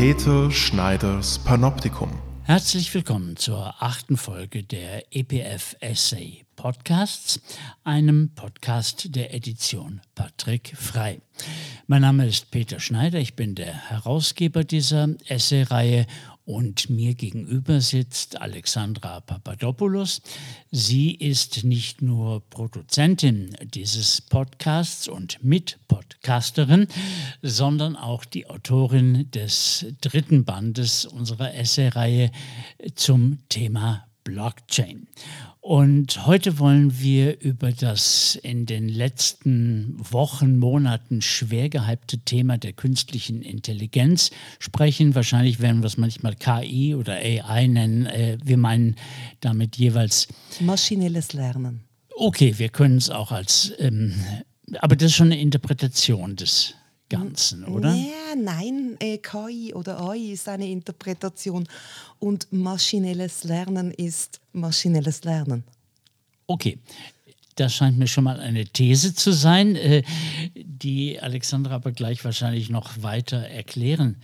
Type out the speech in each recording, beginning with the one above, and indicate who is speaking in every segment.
Speaker 1: Peter Schneiders Panoptikum.
Speaker 2: Herzlich willkommen zur achten Folge der EPF Essay Podcasts, einem Podcast der Edition Patrick Frei. Mein Name ist Peter Schneider, ich bin der Herausgeber dieser Essay-Reihe und mir gegenüber sitzt Alexandra Papadopoulos. Sie ist nicht nur Produzentin dieses Podcasts und Mitpodcasterin, sondern auch die Autorin des dritten Bandes unserer Essay-Reihe zum Thema Blockchain. Und heute wollen wir über das in den letzten Wochen, Monaten schwer gehypte Thema der künstlichen Intelligenz sprechen. Wahrscheinlich werden wir es manchmal KI oder AI nennen. Äh, wir meinen damit jeweils
Speaker 3: maschinelles Lernen.
Speaker 2: Okay, wir können es auch als, ähm, aber das ist schon eine Interpretation des Ganzen, oder?
Speaker 3: Ja, nein, äh, KI oder AI ist eine Interpretation und maschinelles Lernen ist maschinelles Lernen.
Speaker 2: Okay. Das scheint mir schon mal eine These zu sein, äh, die Alexandra aber gleich wahrscheinlich noch weiter erklären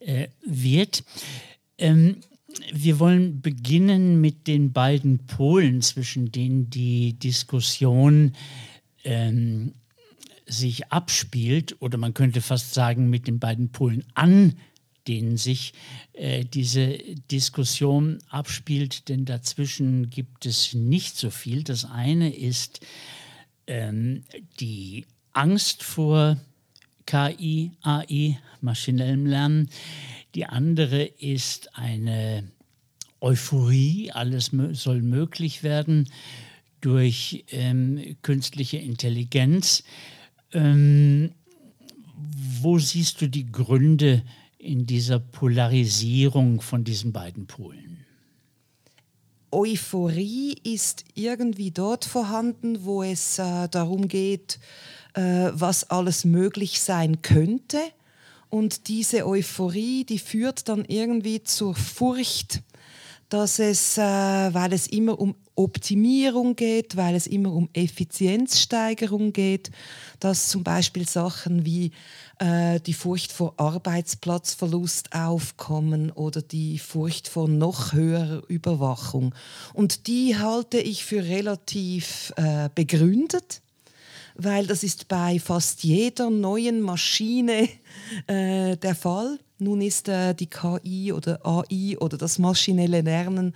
Speaker 2: äh, wird. Ähm, wir wollen beginnen mit den beiden Polen, zwischen denen die Diskussion ähm, sich abspielt, oder man könnte fast sagen, mit den beiden Polen an denen sich äh, diese Diskussion abspielt, denn dazwischen gibt es nicht so viel. Das eine ist ähm, die Angst vor KI, AI, maschinellem Lernen. Die andere ist eine Euphorie, alles soll möglich werden durch ähm, künstliche Intelligenz. Ähm, wo siehst du die Gründe in dieser Polarisierung von diesen beiden Polen?
Speaker 3: Euphorie ist irgendwie dort vorhanden, wo es äh, darum geht, äh, was alles möglich sein könnte. Und diese Euphorie, die führt dann irgendwie zur Furcht, dass es, äh, weil es immer um Optimierung geht, weil es immer um Effizienzsteigerung geht, dass zum Beispiel Sachen wie äh, die Furcht vor Arbeitsplatzverlust aufkommen oder die Furcht vor noch höherer Überwachung. Und die halte ich für relativ äh, begründet weil das ist bei fast jeder neuen Maschine äh, der Fall. Nun ist äh, die KI oder AI oder das maschinelle Lernen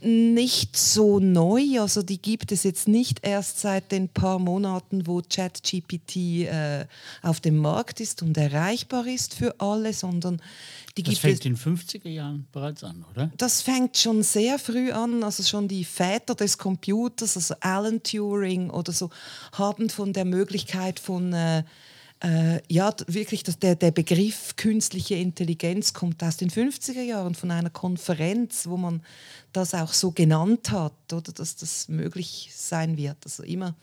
Speaker 3: nicht so neu. Also die gibt es jetzt nicht erst seit den paar Monaten, wo ChatGPT äh, auf dem Markt ist und erreichbar ist für alle, sondern die
Speaker 2: das fängt in den 50er Jahren bereits an, oder?
Speaker 3: Das fängt schon sehr früh an. Also schon die Väter des Computers, also Alan Turing oder so, haben von der Möglichkeit von äh, äh, ja, wirklich, dass der, der Begriff künstliche Intelligenz kommt aus den 50er Jahren von einer Konferenz, wo man das auch so genannt hat, oder dass das möglich sein wird. Also immer,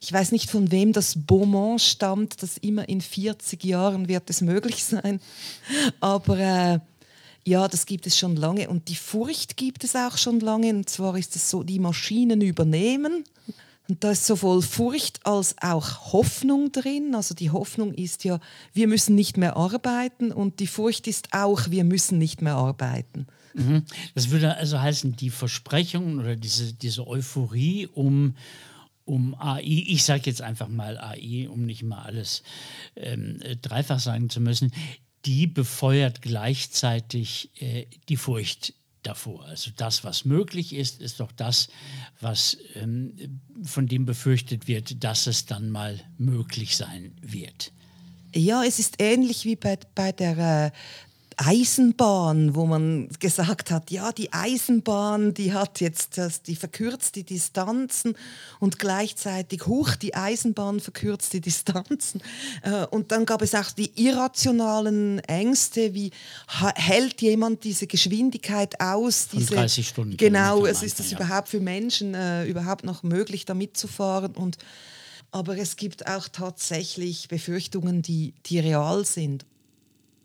Speaker 3: ich weiß nicht, von wem das Beaumont stammt, dass immer in 40 Jahren wird es möglich sein. Aber äh, ja, das gibt es schon lange und die Furcht gibt es auch schon lange. Und zwar ist es so, die Maschinen übernehmen und da ist sowohl Furcht als auch Hoffnung drin. Also die Hoffnung ist ja, wir müssen nicht mehr arbeiten und die Furcht ist auch, wir müssen nicht mehr arbeiten.
Speaker 2: Mhm. Das würde also heißen, die Versprechungen oder diese, diese Euphorie um, um AI, ich sage jetzt einfach mal AI, um nicht mal alles ähm, dreifach sagen zu müssen, die befeuert gleichzeitig äh, die Furcht davor. Also das, was möglich ist, ist doch das, was ähm, von dem befürchtet wird, dass es dann mal möglich sein wird.
Speaker 3: Ja, es ist ähnlich wie bei, bei der äh, Eisenbahn, wo man gesagt hat, ja, die Eisenbahn, die hat jetzt das, die verkürzt die Distanzen und gleichzeitig hoch die Eisenbahn verkürzt die Distanzen. Äh, und dann gab es auch die irrationalen Ängste, wie hält jemand diese Geschwindigkeit aus?
Speaker 2: Von 30 Stunden.
Speaker 3: Genau, es ist das ja. überhaupt für Menschen äh, überhaupt noch möglich, da mitzufahren und aber es gibt auch tatsächlich Befürchtungen, die, die real sind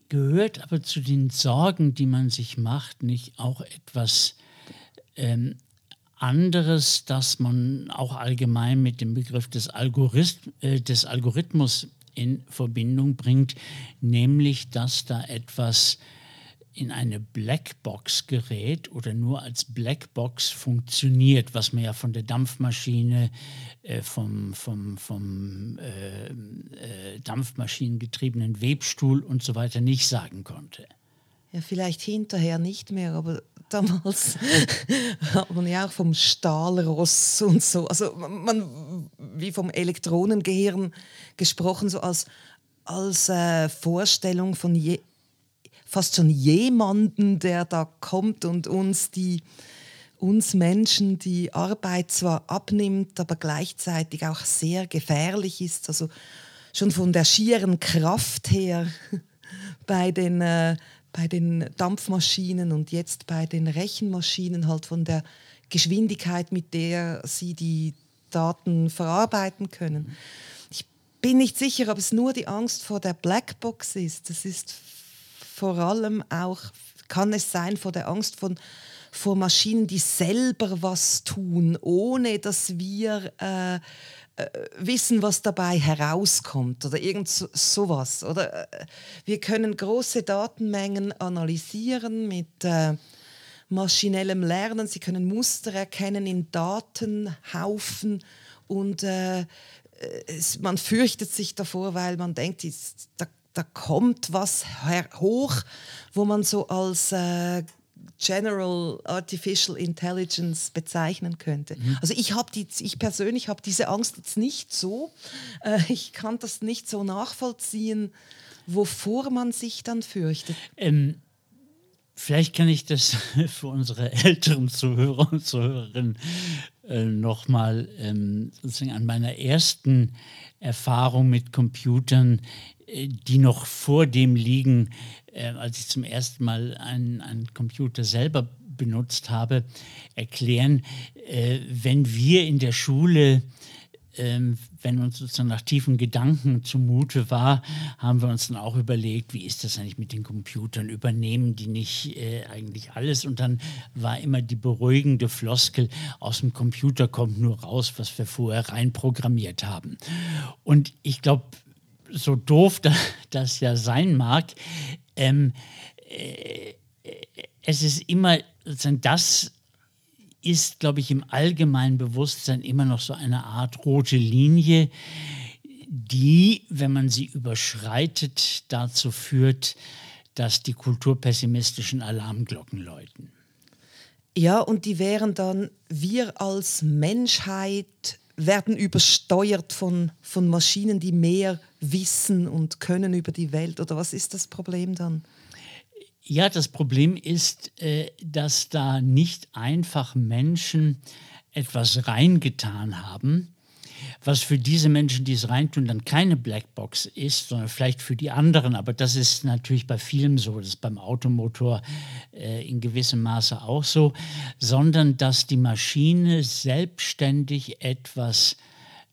Speaker 2: gehört aber zu den Sorgen, die man sich macht, nicht auch etwas ähm, anderes, das man auch allgemein mit dem Begriff des, Algorith äh, des Algorithmus in Verbindung bringt, nämlich dass da etwas in eine Blackbox gerät oder nur als Blackbox funktioniert, was man ja von der Dampfmaschine, äh, vom, vom, vom äh, äh, dampfmaschinengetriebenen Webstuhl und so weiter nicht sagen konnte.
Speaker 3: Ja, vielleicht hinterher nicht mehr, aber damals hat man ja auch vom Stahlross und so, also man, wie vom Elektronengehirn gesprochen, so als, als äh, Vorstellung von je, fast schon jemanden, der da kommt und uns die uns Menschen die Arbeit zwar abnimmt, aber gleichzeitig auch sehr gefährlich ist. Also schon von der schieren Kraft her bei den, äh, bei den Dampfmaschinen und jetzt bei den Rechenmaschinen halt von der Geschwindigkeit, mit der sie die Daten verarbeiten können. Ich bin nicht sicher, ob es nur die Angst vor der Blackbox ist. Das ist vor allem auch, kann es sein, vor der Angst von, vor Maschinen, die selber was tun, ohne dass wir äh, äh, wissen, was dabei herauskommt oder irgend so, sowas. Oder äh, wir können große Datenmengen analysieren mit äh, maschinellem Lernen. Sie können Muster erkennen in Datenhaufen und äh, es, man fürchtet sich davor, weil man denkt, da da kommt was hoch, wo man so als äh, General Artificial Intelligence bezeichnen könnte. Mhm. Also ich habe die, ich persönlich habe diese Angst jetzt nicht so. Äh, ich kann das nicht so nachvollziehen, wovor man sich dann fürchtet.
Speaker 2: Ähm, vielleicht kann ich das für unsere älteren Zuhörer und Zuhörerinnen äh, nochmal ähm, sozusagen an meiner ersten Erfahrung mit Computern die noch vor dem liegen, äh, als ich zum ersten Mal einen, einen Computer selber benutzt habe, erklären, äh, wenn wir in der Schule ähm, wenn uns sozusagen nach tiefen Gedanken zumute war, haben wir uns dann auch überlegt, wie ist das eigentlich mit den Computern? Übernehmen die nicht äh, eigentlich alles? Und dann war immer die beruhigende Floskel, aus dem Computer kommt nur raus, was wir vorher reinprogrammiert haben. Und ich glaube, so doof das ja sein mag, ähm, äh, es ist immer, das ist, glaube ich, im allgemeinen Bewusstsein immer noch so eine Art rote Linie, die, wenn man sie überschreitet, dazu führt, dass die kulturpessimistischen Alarmglocken läuten.
Speaker 3: Ja, und die wären dann, wir als Menschheit werden übersteuert von, von Maschinen, die mehr wissen und können über die Welt? Oder was ist das Problem dann?
Speaker 2: Ja, das Problem ist, äh, dass da nicht einfach Menschen etwas reingetan haben, was für diese Menschen, die es reintun, dann keine Blackbox ist, sondern vielleicht für die anderen. Aber das ist natürlich bei vielem so, das ist beim Automotor äh, in gewissem Maße auch so, sondern dass die Maschine selbstständig etwas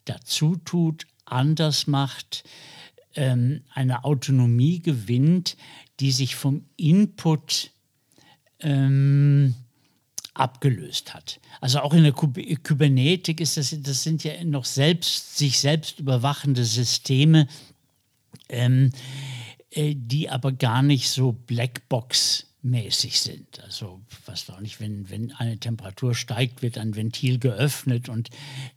Speaker 2: dazu tut, anders macht, ähm, eine Autonomie gewinnt, die sich vom Input ähm, abgelöst hat. Also auch in der Kybernetik ist das, das sind ja noch selbst, sich selbst überwachende Systeme, ähm, äh, die aber gar nicht so Blackbox mäßig sind. Also was auch nicht, wenn, wenn eine Temperatur steigt, wird ein Ventil geöffnet und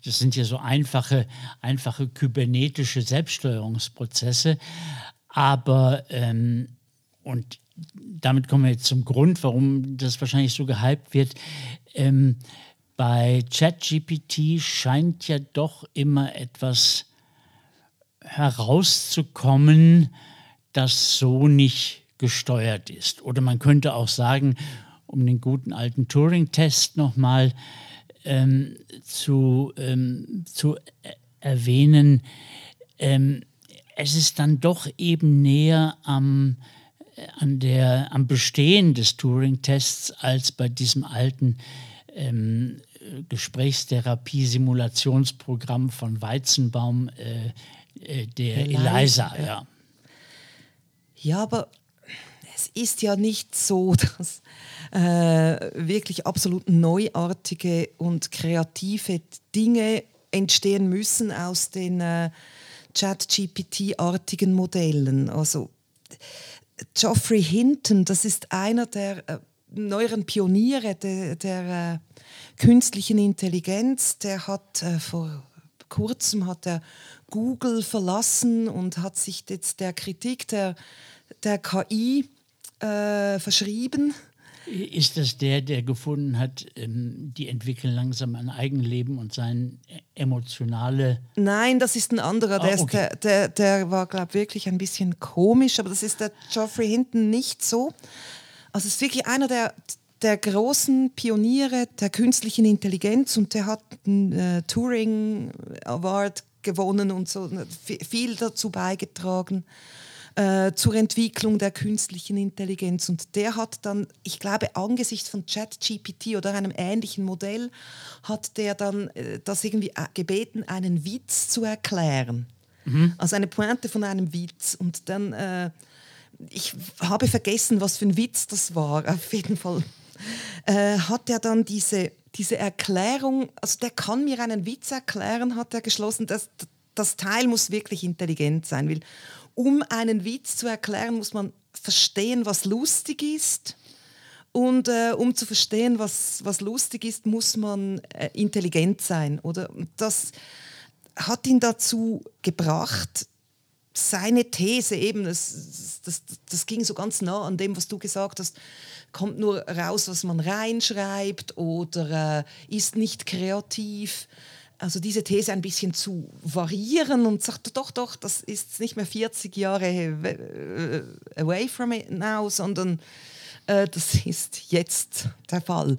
Speaker 2: das sind ja so einfache, einfache kybernetische Selbststeuerungsprozesse. Aber ähm, und damit kommen wir jetzt zum Grund, warum das wahrscheinlich so gehypt wird. Ähm, bei ChatGPT scheint ja doch immer etwas herauszukommen, das so nicht gesteuert ist. Oder man könnte auch sagen, um den guten alten Turing-Test nochmal ähm, zu, ähm, zu erwähnen, ähm, es ist dann doch eben näher am an der, am Bestehen des Turing-Tests als bei diesem alten ähm, Gesprächstherapie-Simulationsprogramm von Weizenbaum, äh, äh, der Eliza. Eliza ja.
Speaker 3: ja, aber es ist ja nicht so, dass äh, wirklich absolut neuartige und kreative Dinge entstehen müssen aus den äh, Chat-GPT-artigen Modellen. Also Geoffrey Hinton, das ist einer der äh, neueren Pioniere der, der äh, künstlichen Intelligenz. Der hat äh, vor kurzem hat er Google verlassen und hat sich jetzt der Kritik der, der KI äh, verschrieben.
Speaker 2: Ist das der, der gefunden hat, ähm, die entwickeln langsam ein Eigenleben und sein emotionale.
Speaker 3: Nein, das ist ein anderer. Der, ah, okay. ist, der, der, der war, glaube ich, wirklich ein bisschen komisch, aber das ist der Geoffrey hinten nicht so. Also es ist wirklich einer der, der großen Pioniere der künstlichen Intelligenz und der hat einen äh, Turing Award gewonnen und so viel dazu beigetragen äh, zur Entwicklung der künstlichen Intelligenz. Und der hat dann, ich glaube, angesichts von ChatGPT oder einem ähnlichen Modell, hat der dann äh, das irgendwie äh, gebeten, einen Witz zu erklären. Mhm. Also eine Pointe von einem Witz. Und dann, äh, ich habe vergessen, was für ein Witz das war. Auf jeden Fall äh, hat er dann diese, diese Erklärung, also der kann mir einen Witz erklären, hat er geschlossen, dass das Teil muss wirklich intelligent sein, weil um einen Witz zu erklären, muss man verstehen, was lustig ist. Und äh, um zu verstehen, was, was lustig ist, muss man äh, intelligent sein. Oder? Das hat ihn dazu gebracht, seine These eben, das, das, das ging so ganz nah an dem, was du gesagt hast, kommt nur raus, was man reinschreibt oder äh, ist nicht kreativ also diese These ein bisschen zu variieren und sagt, doch, doch, das ist nicht mehr 40 Jahre äh, away from it now, sondern äh, das ist jetzt der Fall.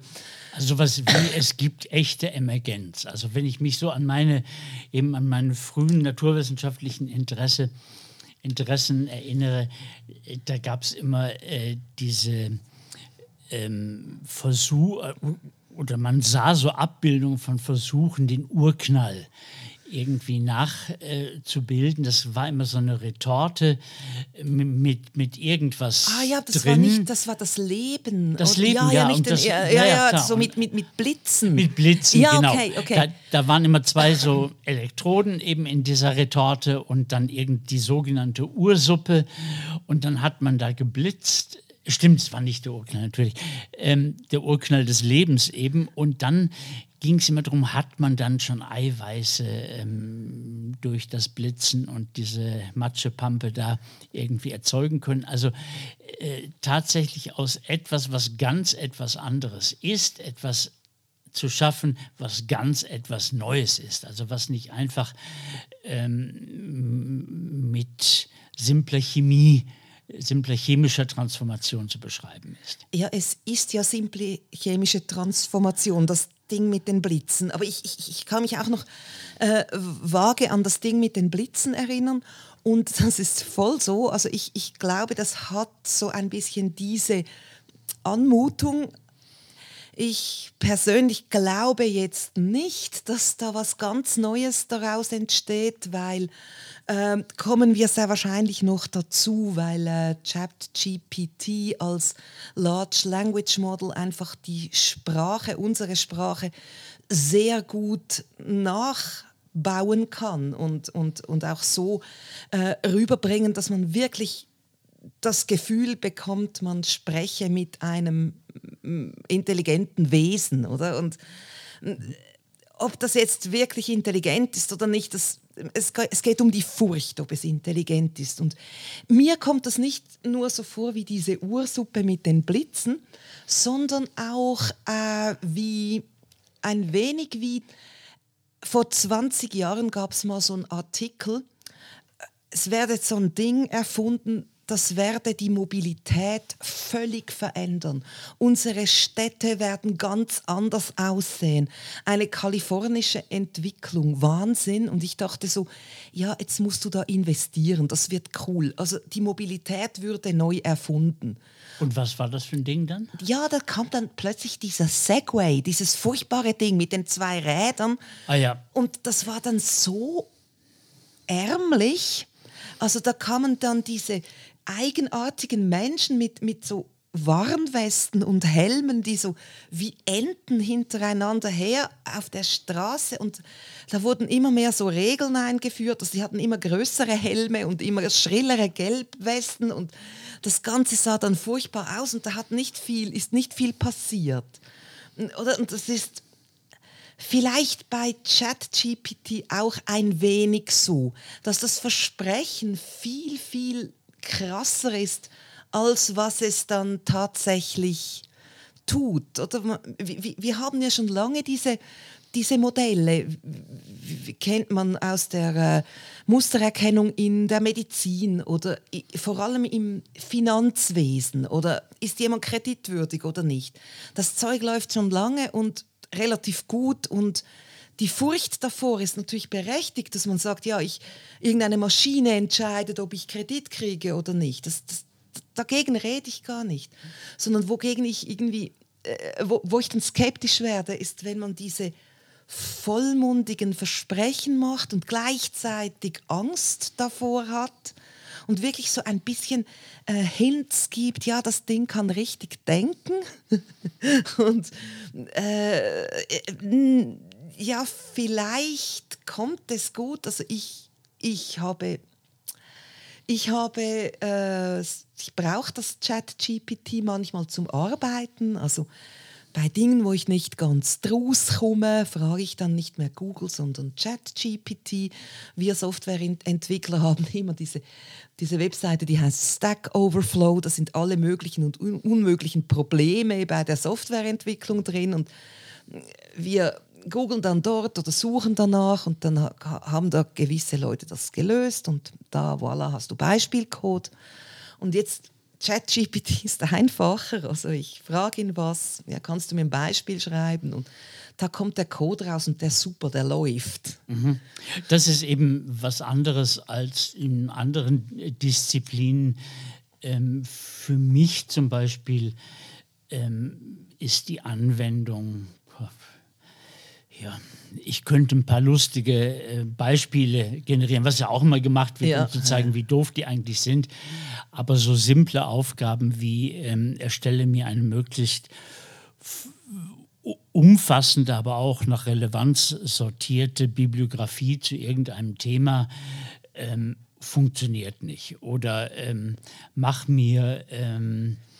Speaker 2: Also was wie es gibt echte Emergenz. Also wenn ich mich so an meine eben an meine frühen naturwissenschaftlichen Interesse, Interessen erinnere, da gab es immer äh, diese ähm, Versuch, äh, oder man sah so Abbildungen von Versuchen, den Urknall irgendwie nachzubilden. Äh, das war immer so eine Retorte mit, mit irgendwas.
Speaker 3: Ah ja, das
Speaker 2: drin.
Speaker 3: war nicht, das war das Leben.
Speaker 2: Das Leben, ja.
Speaker 3: Ja,
Speaker 2: ja,
Speaker 3: den,
Speaker 2: das,
Speaker 3: ja, ja, ja, ja so mit, mit, mit Blitzen.
Speaker 2: Mit Blitzen,
Speaker 3: ja,
Speaker 2: genau.
Speaker 3: Okay, okay.
Speaker 2: Da, da, waren immer zwei so Elektroden eben in dieser Retorte und dann irgend die sogenannte Ursuppe. Und dann hat man da geblitzt Stimmt, es war nicht der Urknall, natürlich. Ähm, der Urknall des Lebens eben. Und dann ging es immer darum, hat man dann schon Eiweiße ähm, durch das Blitzen und diese Matschepampe da irgendwie erzeugen können. Also äh, tatsächlich aus etwas, was ganz etwas anderes ist, etwas zu schaffen, was ganz etwas Neues ist. Also was nicht einfach ähm, mit simpler Chemie simple chemische Transformation zu beschreiben ist.
Speaker 3: Ja, es ist ja simple chemische Transformation, das Ding mit den Blitzen. Aber ich, ich, ich kann mich auch noch äh, vage an das Ding mit den Blitzen erinnern. Und das ist voll so. Also ich, ich glaube, das hat so ein bisschen diese Anmutung. Ich persönlich glaube jetzt nicht, dass da was ganz Neues daraus entsteht, weil ähm, kommen wir sehr wahrscheinlich noch dazu, weil äh, ChatGPT als Large Language Model einfach die Sprache, unsere Sprache, sehr gut nachbauen kann und, und, und auch so äh, rüberbringen, dass man wirklich das Gefühl bekommt, man spreche mit einem mm, intelligenten Wesen, oder? Und äh, ob das jetzt wirklich intelligent ist oder nicht, das es, es geht um die Furcht, ob es intelligent ist. Und mir kommt das nicht nur so vor wie diese Ursuppe mit den Blitzen, sondern auch äh, wie ein wenig wie vor 20 Jahren gab es mal so einen Artikel, es werde so ein Ding erfunden, das werde die Mobilität völlig verändern. Unsere Städte werden ganz anders aussehen. Eine kalifornische Entwicklung, Wahnsinn. Und ich dachte so, ja, jetzt musst du da investieren, das wird cool. Also die Mobilität würde neu erfunden.
Speaker 2: Und was war das für ein Ding dann?
Speaker 3: Ja, da kam dann plötzlich dieser Segway, dieses furchtbare Ding mit den zwei Rädern.
Speaker 2: Ah ja.
Speaker 3: Und das war dann so ärmlich. Also da kamen dann diese eigenartigen Menschen mit, mit so Warnwesten und Helmen, die so wie Enten hintereinander her auf der Straße und da wurden immer mehr so Regeln eingeführt, also die hatten immer größere Helme und immer schrillere Gelbwesten und das Ganze sah dann furchtbar aus und da hat nicht viel, ist nicht viel passiert. Oder, und das ist vielleicht bei ChatGPT auch ein wenig so, dass das Versprechen viel, viel krasser ist, als was es dann tatsächlich tut. Oder wir, haben ja schon lange diese, diese Modelle, kennt man aus der äh, Mustererkennung in der Medizin oder vor allem im Finanzwesen oder ist jemand kreditwürdig oder nicht. Das Zeug läuft schon lange und relativ gut und die Furcht davor ist natürlich berechtigt, dass man sagt, ja, ich, irgendeine Maschine entscheidet, ob ich Kredit kriege oder nicht. Das, das, dagegen rede ich gar nicht, sondern wogegen ich irgendwie, äh, wo, wo ich dann skeptisch werde, ist, wenn man diese vollmundigen Versprechen macht und gleichzeitig Angst davor hat und wirklich so ein bisschen äh, Hints gibt, ja, das Ding kann richtig denken und äh, äh, ja, vielleicht kommt es gut, also ich, ich habe ich habe, äh, ich brauche das Chat-GPT manchmal zum Arbeiten. Also bei Dingen, wo ich nicht ganz draus komme, frage ich dann nicht mehr Google, sondern Chat-GPT. Wir Softwareentwickler haben immer diese, diese Webseite, die heißt Stack Overflow. Da sind alle möglichen und un unmöglichen Probleme bei der Softwareentwicklung drin. Und wir googeln dann dort oder suchen danach und dann haben da gewisse Leute das gelöst und da, voilà, hast du Beispielcode. Und jetzt ChatGPT ist einfacher. Also ich frage ihn was, ja, kannst du mir ein Beispiel schreiben und da kommt der Code raus und der super, der läuft.
Speaker 2: Mhm. Das ist eben was anderes als in anderen Disziplinen. Ähm, für mich zum Beispiel ähm, ist die Anwendung ja, ich könnte ein paar lustige äh, Beispiele generieren, was ja auch immer gemacht wird, ja. um zu zeigen, wie doof die eigentlich sind. Aber so simple Aufgaben wie ähm, erstelle mir eine möglichst umfassende, aber auch nach Relevanz sortierte Bibliografie zu irgendeinem Thema ähm, funktioniert nicht. Oder ähm, mach mir ähm, äh,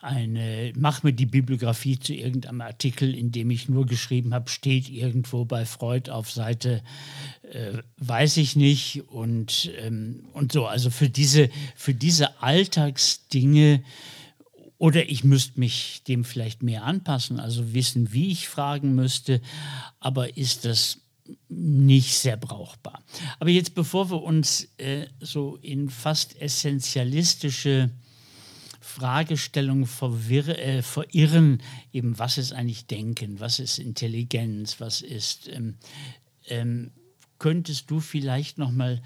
Speaker 2: eine, mach mir die Bibliografie zu irgendeinem Artikel, in dem ich nur geschrieben habe, steht irgendwo bei Freud auf Seite, äh, weiß ich nicht und, ähm, und so. Also für diese, für diese Alltagsdinge oder ich müsste mich dem vielleicht mehr anpassen, also wissen, wie ich fragen müsste, aber ist das nicht sehr brauchbar. Aber jetzt, bevor wir uns äh, so in fast essentialistische Fragestellungen verwirr, äh, verirren, eben was ist eigentlich Denken, was ist Intelligenz, was ist, ähm, ähm, könntest du vielleicht noch mal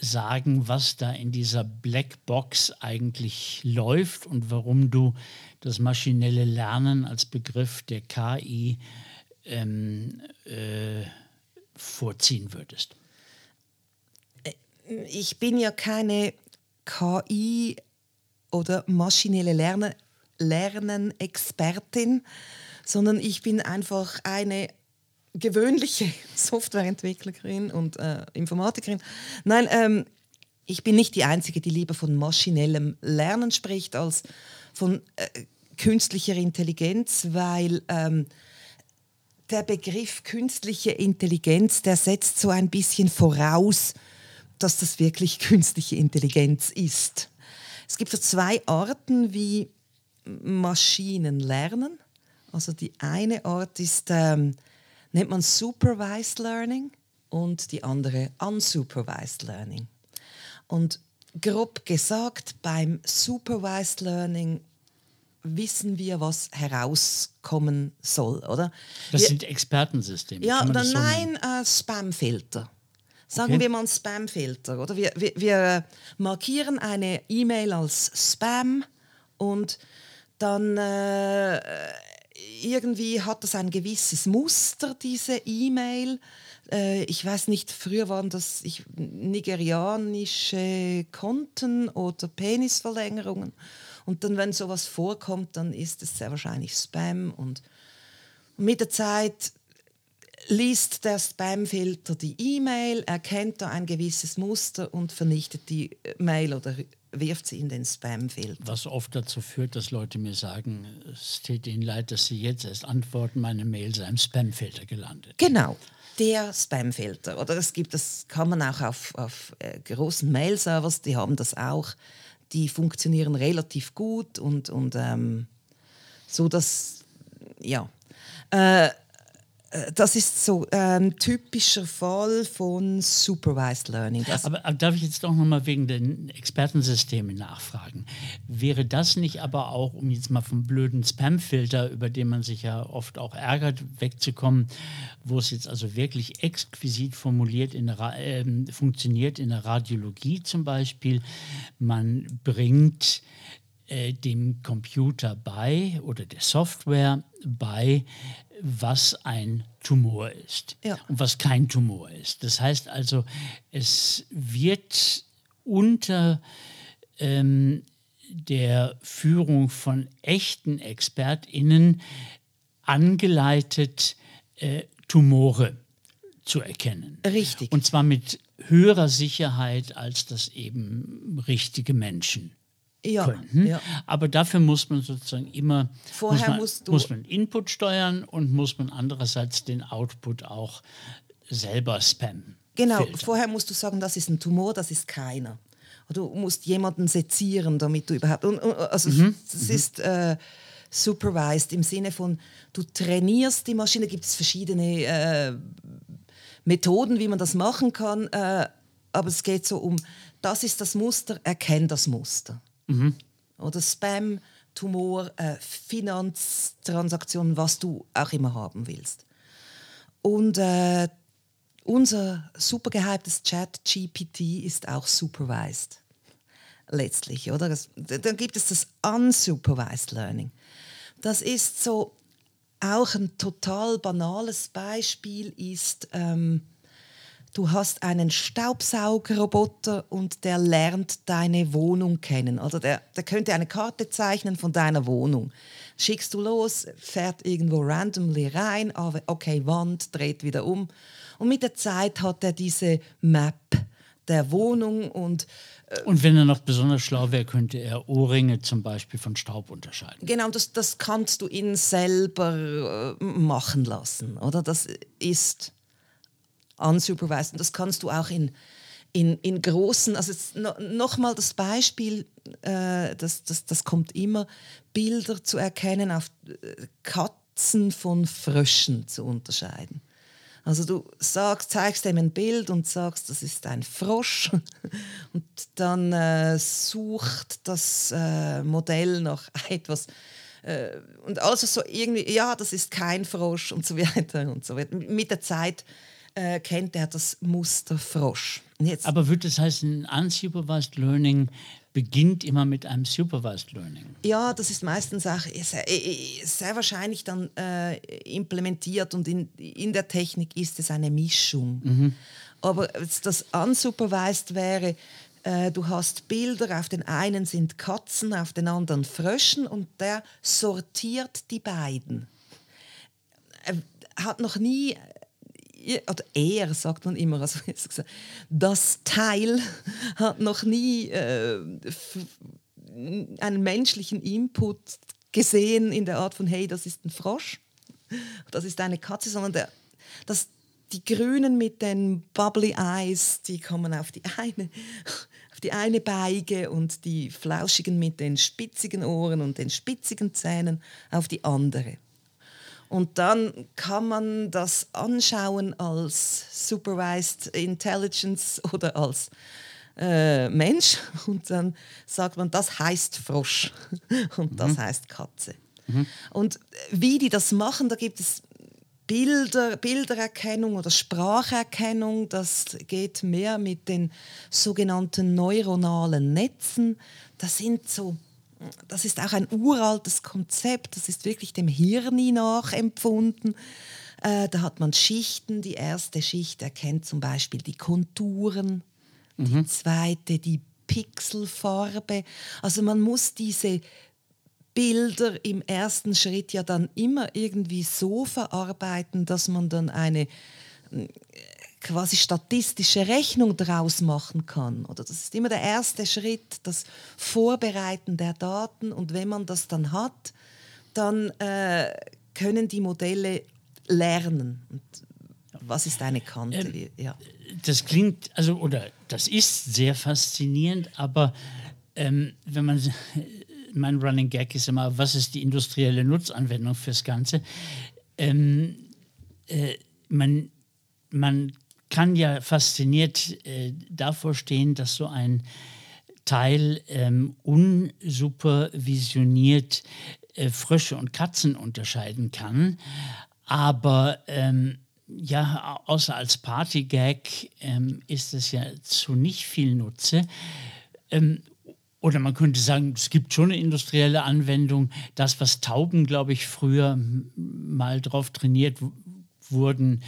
Speaker 2: sagen, was da in dieser Blackbox eigentlich läuft und warum du das maschinelle Lernen als Begriff der KI ähm, äh, vorziehen würdest?
Speaker 3: Äh, ich bin ja keine KI oder maschinelle Lernen, Lernen-Expertin, sondern ich bin einfach eine gewöhnliche Softwareentwicklerin und äh, Informatikerin. Nein, ähm, ich bin nicht die Einzige, die lieber von maschinellem Lernen spricht als von äh, künstlicher Intelligenz, weil ähm, der Begriff künstliche Intelligenz, der setzt so ein bisschen voraus, dass das wirklich künstliche Intelligenz ist. Es gibt so zwei Arten, wie Maschinen lernen. Also die eine Art ist, ähm, nennt man Supervised Learning und die andere Unsupervised Learning. Und grob gesagt, beim Supervised Learning wissen wir, was herauskommen soll, oder?
Speaker 2: Das wir, sind Expertensysteme.
Speaker 3: Ja, oder so nein, äh, Spamfilter. Sagen okay. wir mal Spamfilter, oder? Wir, wir, wir markieren eine E-Mail als Spam und dann äh, irgendwie hat das ein gewisses Muster, diese E-Mail. Äh, ich weiß nicht, früher waren das ich, nigerianische Konten oder Penisverlängerungen. Und dann, wenn sowas vorkommt, dann ist es sehr wahrscheinlich Spam. Und mit der Zeit liest der Spamfilter die E-Mail, erkennt da ein gewisses Muster und vernichtet die Mail oder wirft sie in den Spamfilter.
Speaker 2: Was oft dazu führt, dass Leute mir sagen, es tut ihnen leid, dass sie jetzt erst antworten, meine Mail sei im Spamfilter gelandet.
Speaker 3: Genau, der Spamfilter. Oder es gibt, das kann man auch auf, auf äh, großen Mail-Servers, die haben das auch. Die funktionieren relativ gut und, und ähm, so, dass, ja. Äh, äh, das ist so ein ähm, typischer Fall von Supervised Learning.
Speaker 2: Aber, aber, darf ich jetzt doch nochmal wegen den Expertensystemen nachfragen? Wäre das nicht aber auch, um jetzt mal vom blöden Spamfilter, über den man sich ja oft auch ärgert, wegzukommen, wo es jetzt also wirklich exquisit formuliert in der, äh, funktioniert in der Radiologie zum Beispiel, man bringt äh, dem Computer bei oder der Software bei, was ein Tumor ist ja. und was kein Tumor ist. Das heißt also, es wird unter ähm, der Führung von echten ExpertInnen angeleitet, äh, Tumore zu erkennen.
Speaker 3: Richtig.
Speaker 2: Und zwar mit höherer Sicherheit, als das eben richtige Menschen ja, können. Ja. Aber dafür muss man sozusagen immer
Speaker 3: Vorher
Speaker 2: muss man, muss man Input steuern und muss man andererseits den Output auch selber spammen.
Speaker 3: Genau, filtern. vorher musst du sagen, das ist ein Tumor, das ist keiner. Du musst jemanden sezieren, damit du überhaupt. Also mhm. das mhm. ist äh, supervised im Sinne von, du trainierst die Maschine, gibt es verschiedene äh, Methoden, wie man das machen kann. Äh, aber es geht so um, das ist das Muster, erkenn das Muster. Mhm. Oder Spam, Tumor, äh, Finanztransaktionen, was du auch immer haben willst. Und äh, unser super gehyptes Chat GPT ist auch supervised. Letztlich, oder? Das, dann gibt es das unsupervised Learning. Das ist so auch ein total banales Beispiel ist ähm, du hast einen Staubsaugerroboter und der lernt deine Wohnung kennen. Also der, der könnte eine Karte zeichnen von deiner Wohnung. Schickst du los, fährt irgendwo randomly rein, okay, Wand, dreht wieder um. Und mit der Zeit hat er diese Map der Wohnung und
Speaker 2: äh, und wenn er noch besonders schlau wäre, könnte er Ohrringe zum Beispiel von Staub unterscheiden.
Speaker 3: Genau, das, das kannst du ihn selber äh, machen lassen, oder? Das ist unsupervised. Und das kannst du auch in, in, in großen, also no, nochmal das Beispiel, äh, das, das, das kommt immer, Bilder zu erkennen, auf äh, Katzen von Fröschen zu unterscheiden. Also du sagst, zeigst ihm ein Bild und sagst, das ist ein Frosch und dann äh, sucht das äh, Modell nach etwas äh, und also so irgendwie, ja, das ist kein Frosch und so weiter und so weiter. Mit der Zeit äh, kennt er das Muster Frosch.
Speaker 2: Jetzt Aber würde das heißen, unsupervised Learning beginnt immer mit einem supervised Learning?
Speaker 3: Ja, das ist meistens auch sehr, sehr wahrscheinlich dann äh, implementiert und in, in der Technik ist es eine Mischung. Mhm. Aber das unsupervised wäre, äh, du hast Bilder, auf den einen sind Katzen, auf den anderen Fröschen und der sortiert die beiden. Er hat noch nie oder er sagt man immer, also das Teil hat noch nie äh, einen menschlichen Input gesehen in der Art von, hey, das ist ein Frosch, das ist eine Katze, sondern der, das, die Grünen mit den Bubbly Eyes, die kommen auf die eine, auf die eine Beige und die Flauschigen mit den spitzigen Ohren und den spitzigen Zähnen auf die andere. Und dann kann man das anschauen als Supervised Intelligence oder als äh, Mensch und dann sagt man, das heißt Frosch und das mhm. heißt Katze. Mhm. Und wie die das machen, da gibt es Bilder, Bildererkennung oder Spracherkennung, das geht mehr mit den sogenannten neuronalen Netzen. Das sind so das ist auch ein uraltes Konzept, das ist wirklich dem Hirn nachempfunden. Äh, da hat man Schichten. Die erste Schicht erkennt zum Beispiel die Konturen, mhm. die zweite die Pixelfarbe. Also man muss diese Bilder im ersten Schritt ja dann immer irgendwie so verarbeiten, dass man dann eine quasi statistische Rechnung daraus machen kann. Oder das ist immer der erste Schritt, das Vorbereiten der Daten. Und wenn man das dann hat, dann äh, können die Modelle lernen. Und was ist eine Kante? Ähm,
Speaker 2: ja. Das klingt, also, oder das ist sehr faszinierend, aber ähm, wenn man, mein Running Gag ist immer, was ist die industrielle Nutzanwendung fürs Ganze? Ähm, äh, man, man kann ja fasziniert äh, davor stehen, dass so ein Teil ähm, unsupervisioniert äh, Frösche und Katzen unterscheiden kann. Aber ähm, ja, außer als Partygag ähm, ist es ja zu nicht viel Nutze. Ähm, oder man könnte sagen, es gibt schon eine industrielle Anwendung. Das, was Tauben, glaube ich, früher mal drauf trainiert wurden,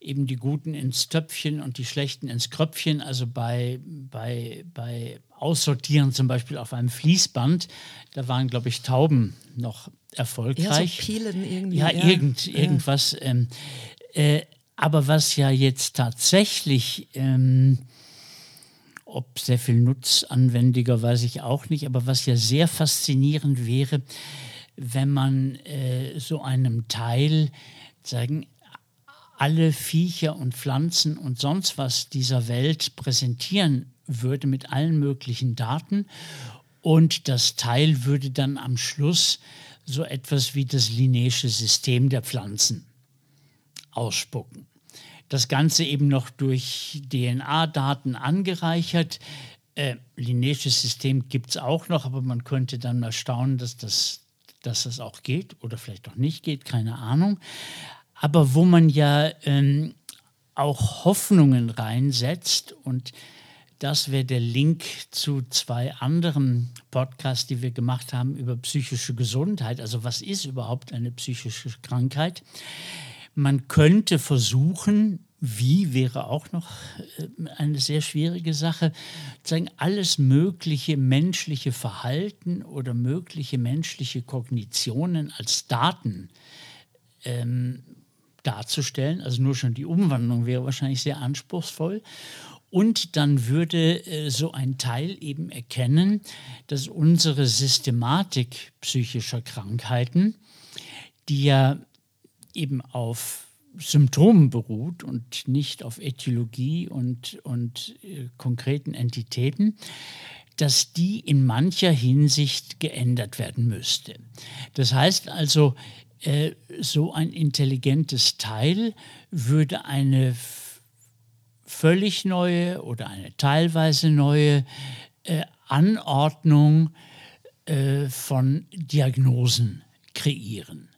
Speaker 2: eben die Guten ins Töpfchen und die Schlechten ins Kröpfchen. Also bei, bei, bei Aussortieren zum Beispiel auf einem Fließband, da waren, glaube ich, Tauben noch erfolgreich.
Speaker 3: Ja, so Pielen irgendwie.
Speaker 2: Ja, ja. Irgend, irgendwas. Ähm, äh, aber was ja jetzt tatsächlich, ähm, ob sehr viel nutzanwendiger, weiß ich auch nicht, aber was ja sehr faszinierend wäre, wenn man äh, so einem Teil sagen, alle Viecher und Pflanzen und sonst was dieser Welt präsentieren würde mit allen möglichen Daten. Und das Teil würde dann am Schluss so etwas wie das lineische System der Pflanzen ausspucken. Das Ganze eben noch durch DNA-Daten angereichert. Äh, lineisches System gibt es auch noch, aber man könnte dann mal staunen, dass das, dass das auch geht oder vielleicht auch nicht geht, keine Ahnung aber wo man ja ähm, auch Hoffnungen reinsetzt und das wäre der Link zu zwei anderen Podcasts, die wir gemacht haben über psychische Gesundheit. Also was ist überhaupt eine psychische Krankheit? Man könnte versuchen, wie wäre auch noch äh, eine sehr schwierige Sache, sagen, alles mögliche menschliche Verhalten oder mögliche menschliche Kognitionen als Daten ähm, darzustellen. Also nur schon die Umwandlung wäre wahrscheinlich sehr anspruchsvoll. Und dann würde äh, so ein Teil eben erkennen, dass unsere Systematik psychischer Krankheiten, die ja eben auf Symptomen beruht und nicht auf Äthiologie und, und äh, konkreten Entitäten, dass die in mancher Hinsicht geändert werden müsste. Das heißt also, äh, so ein intelligentes Teil würde eine völlig neue oder eine teilweise neue äh, Anordnung äh, von Diagnosen kreieren.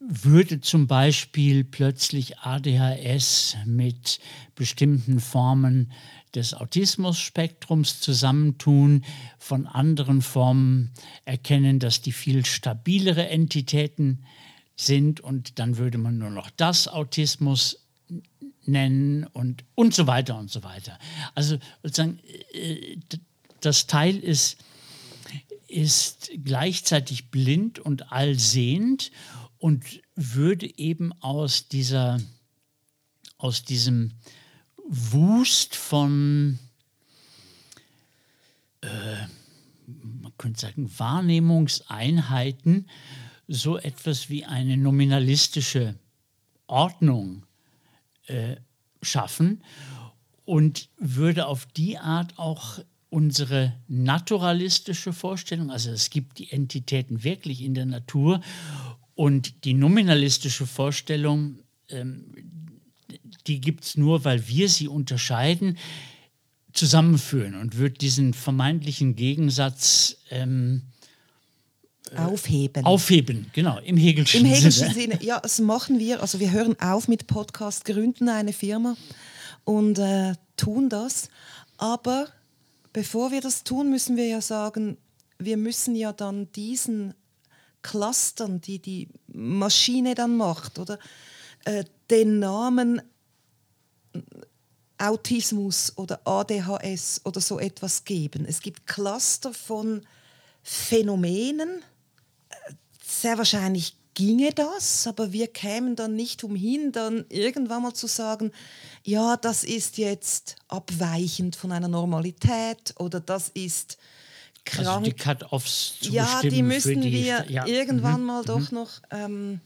Speaker 2: Würde zum Beispiel plötzlich ADHS mit bestimmten Formen des Autismus-Spektrums zusammentun, von anderen Formen erkennen, dass die viel stabilere Entitäten sind und dann würde man nur noch das Autismus nennen und, und so weiter und so weiter. Also sozusagen, äh, das Teil ist, ist gleichzeitig blind und allsehend und würde eben aus dieser, aus diesem Wust von, äh, man könnte sagen, Wahrnehmungseinheiten so etwas wie eine nominalistische Ordnung äh, schaffen und würde auf die Art auch unsere naturalistische Vorstellung, also es gibt die Entitäten wirklich in der Natur und die nominalistische Vorstellung, ähm, die gibt es nur, weil wir sie unterscheiden, zusammenführen und wird diesen vermeintlichen Gegensatz ähm,
Speaker 3: äh, aufheben.
Speaker 2: Aufheben, genau, im Hegelschen,
Speaker 3: Im Hegelschen Sinne. Sinne. Ja, das machen wir. Also wir hören auf mit Podcast, gründen eine Firma und äh, tun das. Aber bevor wir das tun, müssen wir ja sagen, wir müssen ja dann diesen Clustern, die die Maschine dann macht, oder äh, den Namen Autismus oder ADHS oder so etwas geben. Es gibt Cluster von Phänomenen. Sehr wahrscheinlich ginge das, aber wir kämen dann nicht umhin, dann irgendwann mal zu sagen, ja, das ist jetzt abweichend von einer Normalität oder das ist krank. Also
Speaker 2: die Cut-offs
Speaker 3: Ja, die müssen die, wir ja. irgendwann mhm. mal doch mhm. noch, ähm,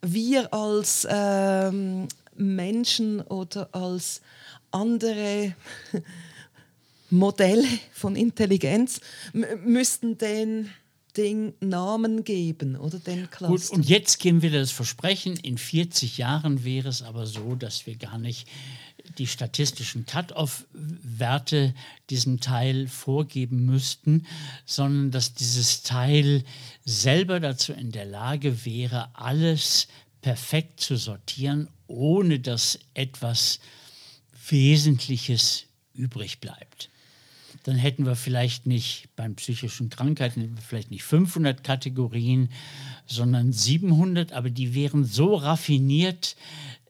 Speaker 3: wir als ähm, Menschen oder als andere Modelle von Intelligenz müssten den Ding Namen geben oder den Cluster. Gut,
Speaker 2: und jetzt geben wir das Versprechen, in 40 Jahren wäre es aber so, dass wir gar nicht die statistischen Cut-off-Werte diesem Teil vorgeben müssten, sondern dass dieses Teil selber dazu in der Lage wäre, alles perfekt zu sortieren, ohne dass etwas Wesentliches übrig bleibt. Dann hätten wir vielleicht nicht beim psychischen Krankheiten vielleicht nicht 500 Kategorien, sondern 700, aber die wären so raffiniert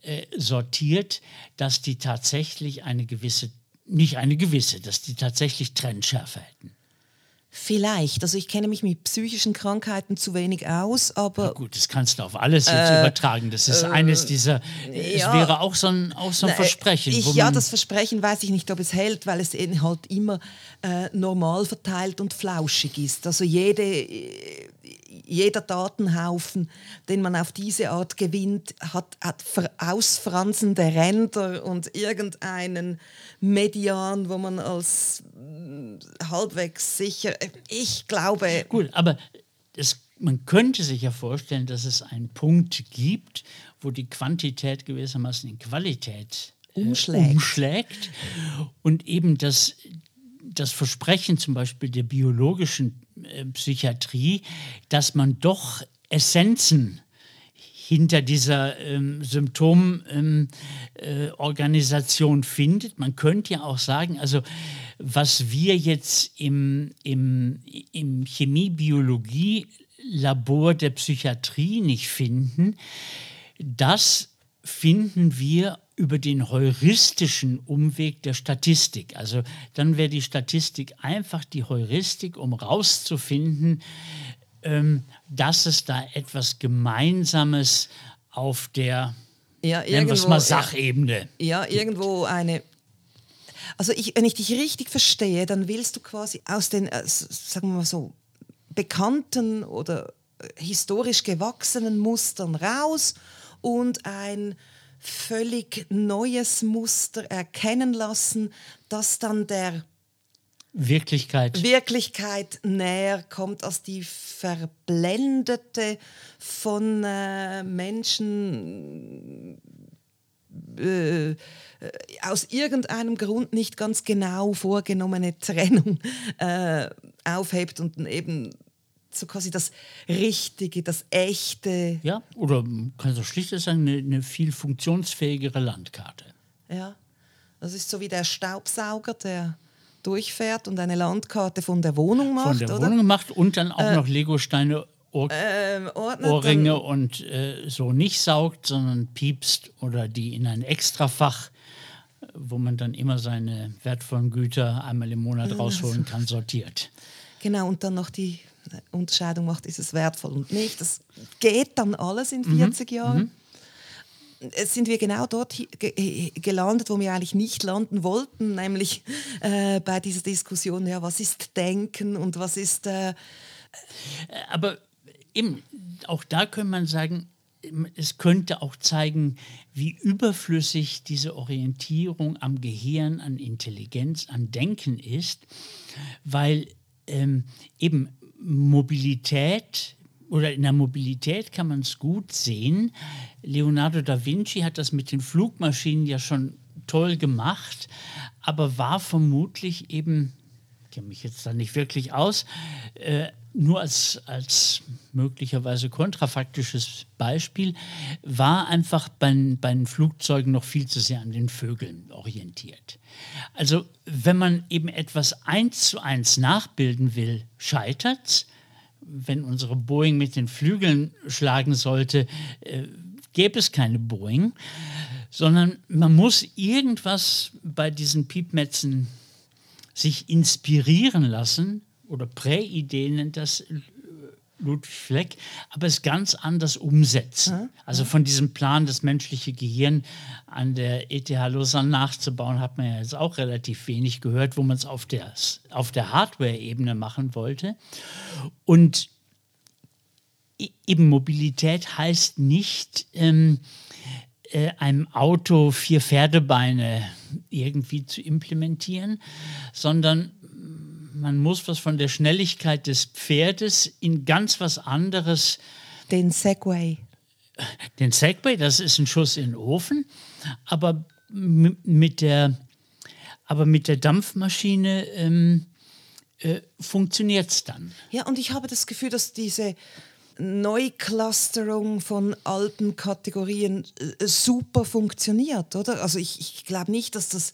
Speaker 2: äh, sortiert, dass die tatsächlich eine gewisse, nicht eine gewisse, dass die tatsächlich Trennschärfe hätten.
Speaker 3: Vielleicht. Also ich kenne mich mit psychischen Krankheiten zu wenig aus, aber.
Speaker 2: Na gut, das kannst du auf alles jetzt äh, übertragen. Das ist äh, eines dieser. Ja, es wäre auch so ein, auch so ein na, Versprechen.
Speaker 3: Ich, ja, das Versprechen weiß ich nicht, ob es hält, weil es eben halt immer äh, normal verteilt und flauschig ist. Also jede, jeder Datenhaufen, den man auf diese Art gewinnt, hat, hat ausfranzende Ränder und irgendeinen Median, wo man als halbwegs sicher. Ich glaube.
Speaker 2: Gut, aber es, man könnte sich ja vorstellen, dass es einen Punkt gibt, wo die Quantität gewissermaßen in Qualität
Speaker 3: äh, umschlägt.
Speaker 2: umschlägt und eben das, das Versprechen zum Beispiel der biologischen äh, Psychiatrie, dass man doch Essenzen hinter dieser ähm, Symptomorganisation ähm, äh, findet. Man könnte ja auch sagen, also was wir jetzt im, im, im Chemie-Biologie-Labor der Psychiatrie nicht finden, das finden wir über den heuristischen Umweg der Statistik. Also dann wäre die Statistik einfach die Heuristik, um rauszufinden, ähm, dass es da etwas Gemeinsames auf der, ja, irgendwo, mal Sachebene.
Speaker 3: Ja, ja irgendwo eine. Also ich, wenn ich dich richtig verstehe, dann willst du quasi aus den, äh, sagen wir mal so, bekannten oder äh, historisch gewachsenen Mustern raus und ein völlig neues Muster erkennen lassen, das dann der
Speaker 2: Wirklichkeit.
Speaker 3: Wirklichkeit näher kommt als die verblendete von äh, Menschen äh, aus irgendeinem Grund nicht ganz genau vorgenommene Trennung äh, aufhebt und eben so quasi das Richtige, das Echte.
Speaker 2: Ja, oder kannst du schlicht sagen, eine, eine viel funktionsfähigere Landkarte.
Speaker 3: Ja, das ist so wie der Staubsauger, der durchfährt und eine Landkarte von der Wohnung macht.
Speaker 2: Von der
Speaker 3: oder?
Speaker 2: Wohnung macht und dann auch äh, noch Legosteine Ohr ähm, Ohrringe und äh, so nicht saugt, sondern piepst oder die in ein Extrafach, wo man dann immer seine wertvollen Güter einmal im Monat rausholen kann, sortiert.
Speaker 3: Genau, und dann noch die Unterscheidung macht, ist es wertvoll und nicht. Das geht dann alles in 40 mhm. Jahren. Mhm sind wir genau dort gelandet, wo wir eigentlich nicht landen wollten, nämlich äh, bei dieser Diskussion, ja, was ist Denken und was ist... Äh
Speaker 2: Aber eben, auch da könnte man sagen, es könnte auch zeigen, wie überflüssig diese Orientierung am Gehirn, an Intelligenz, an Denken ist, weil ähm, eben Mobilität, oder in der Mobilität kann man es gut sehen. Leonardo da Vinci hat das mit den Flugmaschinen ja schon toll gemacht, aber war vermutlich eben, ich kenne mich jetzt da nicht wirklich aus, äh, nur als, als möglicherweise kontrafaktisches Beispiel, war einfach bei, bei den Flugzeugen noch viel zu sehr an den Vögeln orientiert. Also wenn man eben etwas eins zu eins nachbilden will, scheitert es wenn unsere Boeing mit den Flügeln schlagen sollte, äh, gäbe es keine Boeing, sondern man muss irgendwas bei diesen Piepmetzen sich inspirieren lassen oder Präideen nennt das Ludwig Fleck, aber es ganz anders umsetzen. Also von diesem Plan, das menschliche Gehirn an der ETH Lausanne nachzubauen, hat man ja jetzt auch relativ wenig gehört, wo man es auf der, auf der Hardware-Ebene machen wollte. Und eben Mobilität heißt nicht, ähm, äh, einem Auto vier Pferdebeine irgendwie zu implementieren, sondern man muss was von der Schnelligkeit des Pferdes in ganz was anderes.
Speaker 3: Den Segway.
Speaker 2: Den Segway, das ist ein Schuss in den Ofen, aber mit der, aber mit der Dampfmaschine ähm, äh, funktioniert es dann.
Speaker 3: Ja, und ich habe das Gefühl, dass diese Neuclusterung von alten Kategorien äh, super funktioniert, oder? Also ich, ich glaube nicht, dass das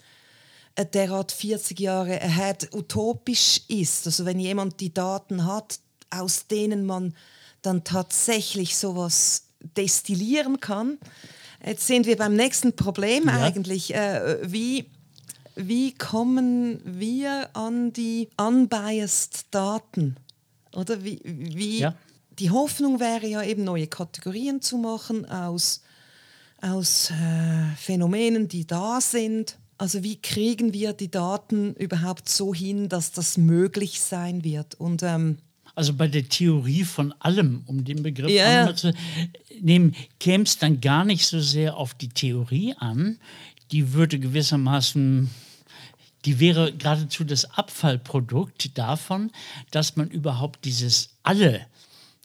Speaker 3: derart 40 Jahre ahead utopisch ist. Also wenn jemand die Daten hat, aus denen man dann tatsächlich sowas destillieren kann. Jetzt sind wir beim nächsten Problem ja. eigentlich. Äh, wie, wie kommen wir an die unbiased Daten? Oder wie, wie ja. die Hoffnung wäre ja eben neue Kategorien zu machen aus, aus äh, Phänomenen, die da sind also wie kriegen wir die Daten überhaupt so hin, dass das möglich sein wird? Und ähm,
Speaker 2: also bei der Theorie von allem, um den Begriff ja, zu nehmen, käme es dann gar nicht so sehr auf die Theorie an. Die würde gewissermaßen, die wäre geradezu das Abfallprodukt davon, dass man überhaupt dieses Alle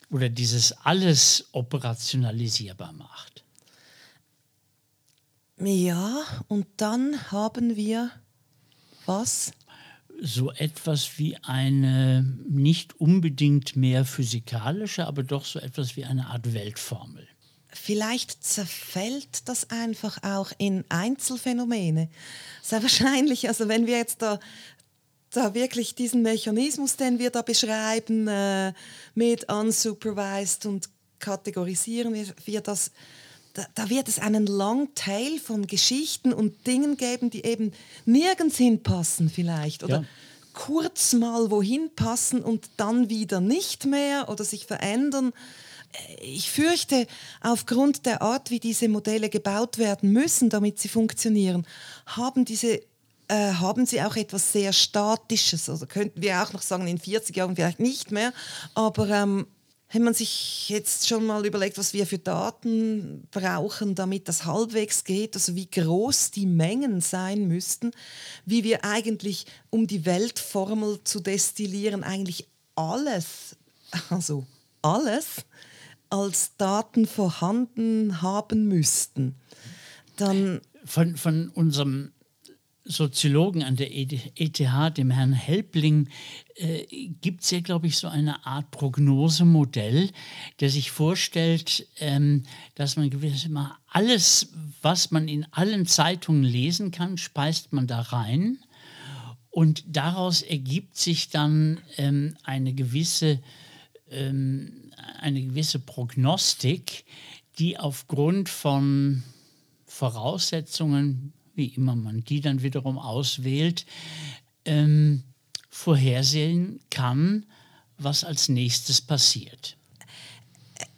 Speaker 2: oder dieses Alles operationalisierbar macht.
Speaker 3: Ja, und dann haben wir was?
Speaker 2: So etwas wie eine nicht unbedingt mehr physikalische, aber doch so etwas wie eine Art Weltformel.
Speaker 3: Vielleicht zerfällt das einfach auch in Einzelfänomene. Sehr wahrscheinlich, also wenn wir jetzt da da wirklich diesen Mechanismus, den wir da beschreiben, äh, mit unsupervised und kategorisieren wir, wir das da, da, wird es einen Longtail von Geschichten und Dingen geben, die eben nirgends hinpassen vielleicht oder ja. kurz mal wohin passen und dann wieder nicht mehr oder sich verändern. Ich fürchte, aufgrund der Art, wie diese Modelle gebaut werden müssen, damit sie funktionieren, haben diese äh, haben sie auch etwas sehr Statisches. Also könnten wir auch noch sagen, in 40 Jahren vielleicht nicht mehr, aber ähm, wenn man sich jetzt schon mal überlegt, was wir für Daten brauchen, damit das halbwegs geht, also wie groß die Mengen sein müssten, wie wir eigentlich, um die Weltformel zu destillieren, eigentlich alles, also alles als Daten vorhanden haben müssten, dann
Speaker 2: von, von unserem Soziologen an der ETH, dem Herrn Helbling, äh, gibt es ja, glaube ich, so eine Art Prognosemodell, der sich vorstellt, ähm, dass man gewiss mal alles, was man in allen Zeitungen lesen kann, speist man da rein. Und daraus ergibt sich dann ähm, eine, gewisse, ähm, eine gewisse Prognostik, die aufgrund von Voraussetzungen, wie immer man die dann wiederum auswählt, ähm, vorhersehen kann, was als nächstes passiert.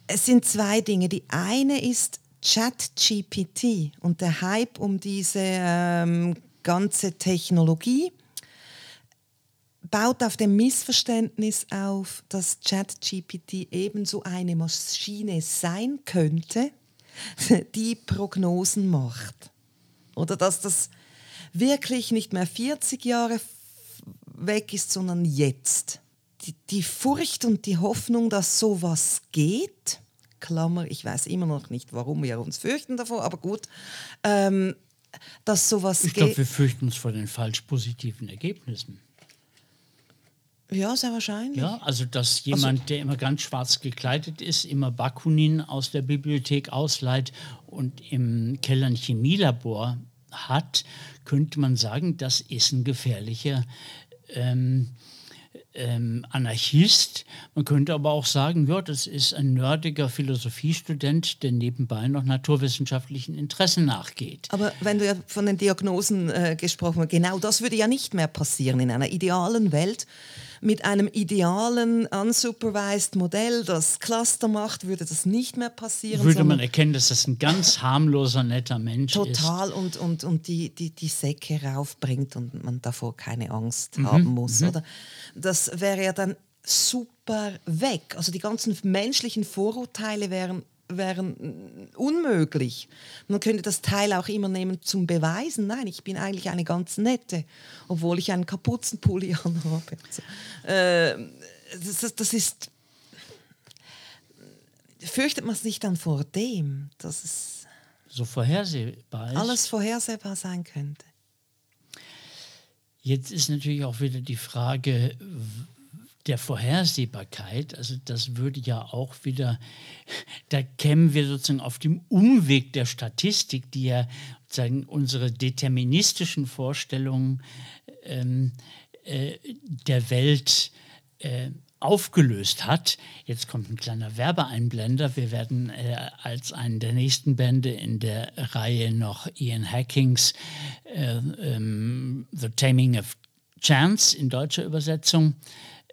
Speaker 3: Es sind zwei Dinge. Die eine ist ChatGPT und der Hype um diese ähm, ganze Technologie baut auf dem Missverständnis auf, dass ChatGPT ebenso eine Maschine sein könnte, die Prognosen macht oder dass das wirklich nicht mehr 40 Jahre weg ist, sondern jetzt. Die, die Furcht und die Hoffnung, dass sowas geht, Klammer, ich weiß immer noch nicht, warum wir uns fürchten davor, aber gut, ähm, dass sowas
Speaker 2: geht. Ich glaube, wir fürchten uns vor den falsch positiven Ergebnissen.
Speaker 3: Ja, sehr wahrscheinlich.
Speaker 2: Ja, also dass jemand, also, der immer ganz schwarz gekleidet ist, immer Bakunin aus der Bibliothek ausleiht und im Keller ein Chemielabor hat, könnte man sagen, das ist ein gefährlicher ähm, ähm, Anarchist. Man könnte aber auch sagen, ja, das ist ein nerdiger Philosophiestudent, der nebenbei noch naturwissenschaftlichen Interessen nachgeht.
Speaker 3: Aber wenn du ja von den Diagnosen äh, gesprochen hast, genau das würde ja nicht mehr passieren in einer idealen Welt mit einem idealen unsupervised Modell, das Cluster macht, würde das nicht mehr passieren.
Speaker 2: Würde man erkennen, dass das ein ganz harmloser, netter Mensch
Speaker 3: total
Speaker 2: ist.
Speaker 3: Total und, und, und die, die, die Säcke raufbringt und man davor keine Angst mhm. haben muss. Mhm. Oder? Das wäre ja dann super weg. Also die ganzen menschlichen Vorurteile wären wären unmöglich. Man könnte das Teil auch immer nehmen zum Beweisen. Nein, ich bin eigentlich eine ganz nette, obwohl ich einen Kapuzenpulli anhabe. Also, äh, das, das, ist. Fürchtet man sich dann vor dem, dass es
Speaker 2: so vorhersehbar ist?
Speaker 3: Alles vorhersehbar sein könnte.
Speaker 2: Jetzt ist natürlich auch wieder die Frage, der Vorhersehbarkeit, also das würde ja auch wieder, da kämen wir sozusagen auf dem Umweg der Statistik, die ja sozusagen unsere deterministischen Vorstellungen ähm, äh, der Welt äh, aufgelöst hat. Jetzt kommt ein kleiner Werbeeinblender. Wir werden äh, als einen der nächsten Bände in der Reihe noch Ian Hackings äh, ähm, The Taming of Chance in deutscher Übersetzung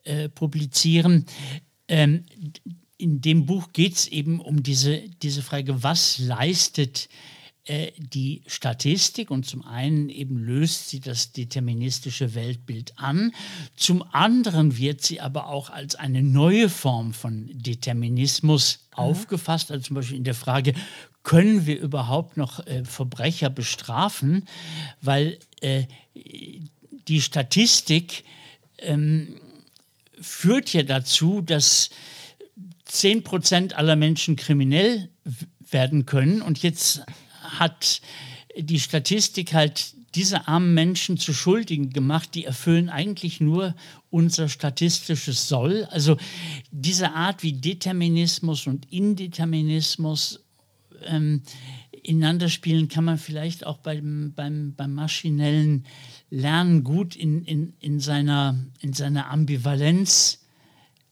Speaker 2: äh, publizieren. Ähm, in dem Buch geht es eben um diese, diese Frage, was leistet äh, die Statistik und zum einen eben löst sie das deterministische Weltbild an, zum anderen wird sie aber auch als eine neue Form von Determinismus mhm. aufgefasst, also zum Beispiel in der Frage, können wir überhaupt noch äh, Verbrecher bestrafen, weil äh, die Statistik ähm, führt ja dazu, dass 10 Prozent aller Menschen kriminell werden können. Und jetzt hat die Statistik halt diese armen Menschen zu Schuldigen gemacht, die erfüllen eigentlich nur unser statistisches Soll. Also diese Art wie Determinismus und Indeterminismus ähm, ineinander spielen, kann man vielleicht auch beim, beim, beim maschinellen Lernen gut in, in, in, seiner, in seiner Ambivalenz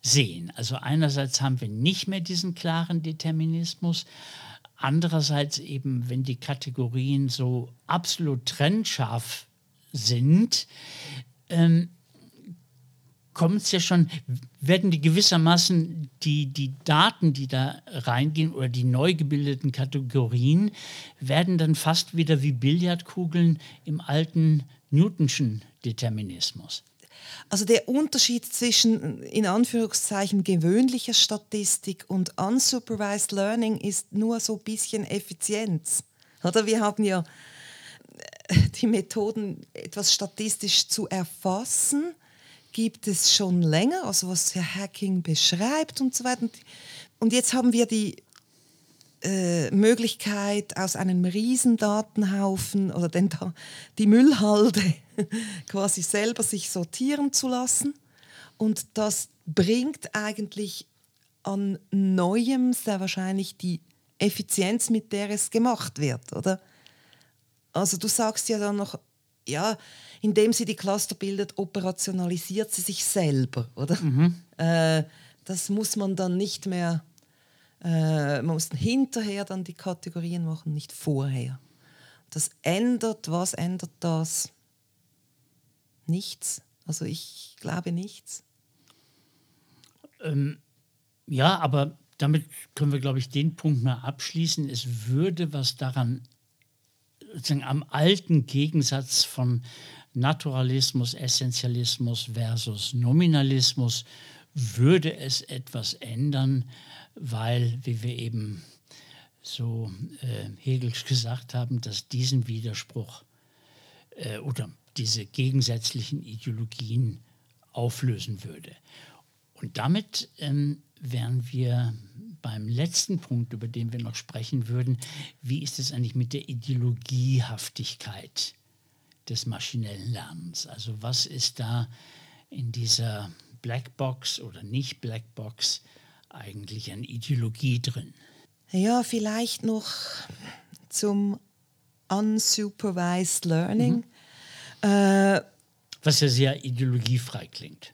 Speaker 2: sehen. Also einerseits haben wir nicht mehr diesen klaren Determinismus, andererseits eben, wenn die Kategorien so absolut trennscharf sind, ähm, kommt es ja schon, werden die gewissermaßen die, die Daten, die da reingehen oder die neu gebildeten Kategorien, werden dann fast wieder wie Billardkugeln im alten Newtonschen Determinismus.
Speaker 3: Also der Unterschied zwischen in Anführungszeichen gewöhnlicher Statistik und unsupervised Learning ist nur so ein bisschen Effizienz. Oder wir haben ja die Methoden, etwas statistisch zu erfassen, gibt es schon länger, also was Hacking beschreibt und so weiter. Und jetzt haben wir die äh, Möglichkeit, aus einem Riesendatenhaufen oder den, die Müllhalde quasi selber sich sortieren zu lassen. Und das bringt eigentlich an Neuem sehr wahrscheinlich die Effizienz, mit der es gemacht wird, oder? Also du sagst ja dann noch, ja, indem sie die Cluster bildet, operationalisiert sie sich selber, oder? Mhm. Äh, das muss man dann nicht mehr, äh, man muss hinterher dann die Kategorien machen, nicht vorher. Das ändert, was ändert das? Nichts. Also ich glaube nichts.
Speaker 2: Ähm, ja, aber damit können wir, glaube ich, den Punkt mal abschließen. Es würde was daran, sozusagen am alten Gegensatz von Naturalismus, Essentialismus versus Nominalismus, würde es etwas ändern, weil, wie wir eben so äh, Hegel gesagt haben, dass diesen Widerspruch äh, oder diese gegensätzlichen Ideologien auflösen würde. Und damit ähm, wären wir beim letzten Punkt, über den wir noch sprechen würden. Wie ist es eigentlich mit der Ideologiehaftigkeit? des maschinellen Lernens. Also was ist da in dieser Blackbox oder nicht Blackbox eigentlich an Ideologie drin?
Speaker 3: Ja, vielleicht noch zum unsupervised learning. Mhm.
Speaker 2: Äh, was ja sehr ideologiefrei klingt.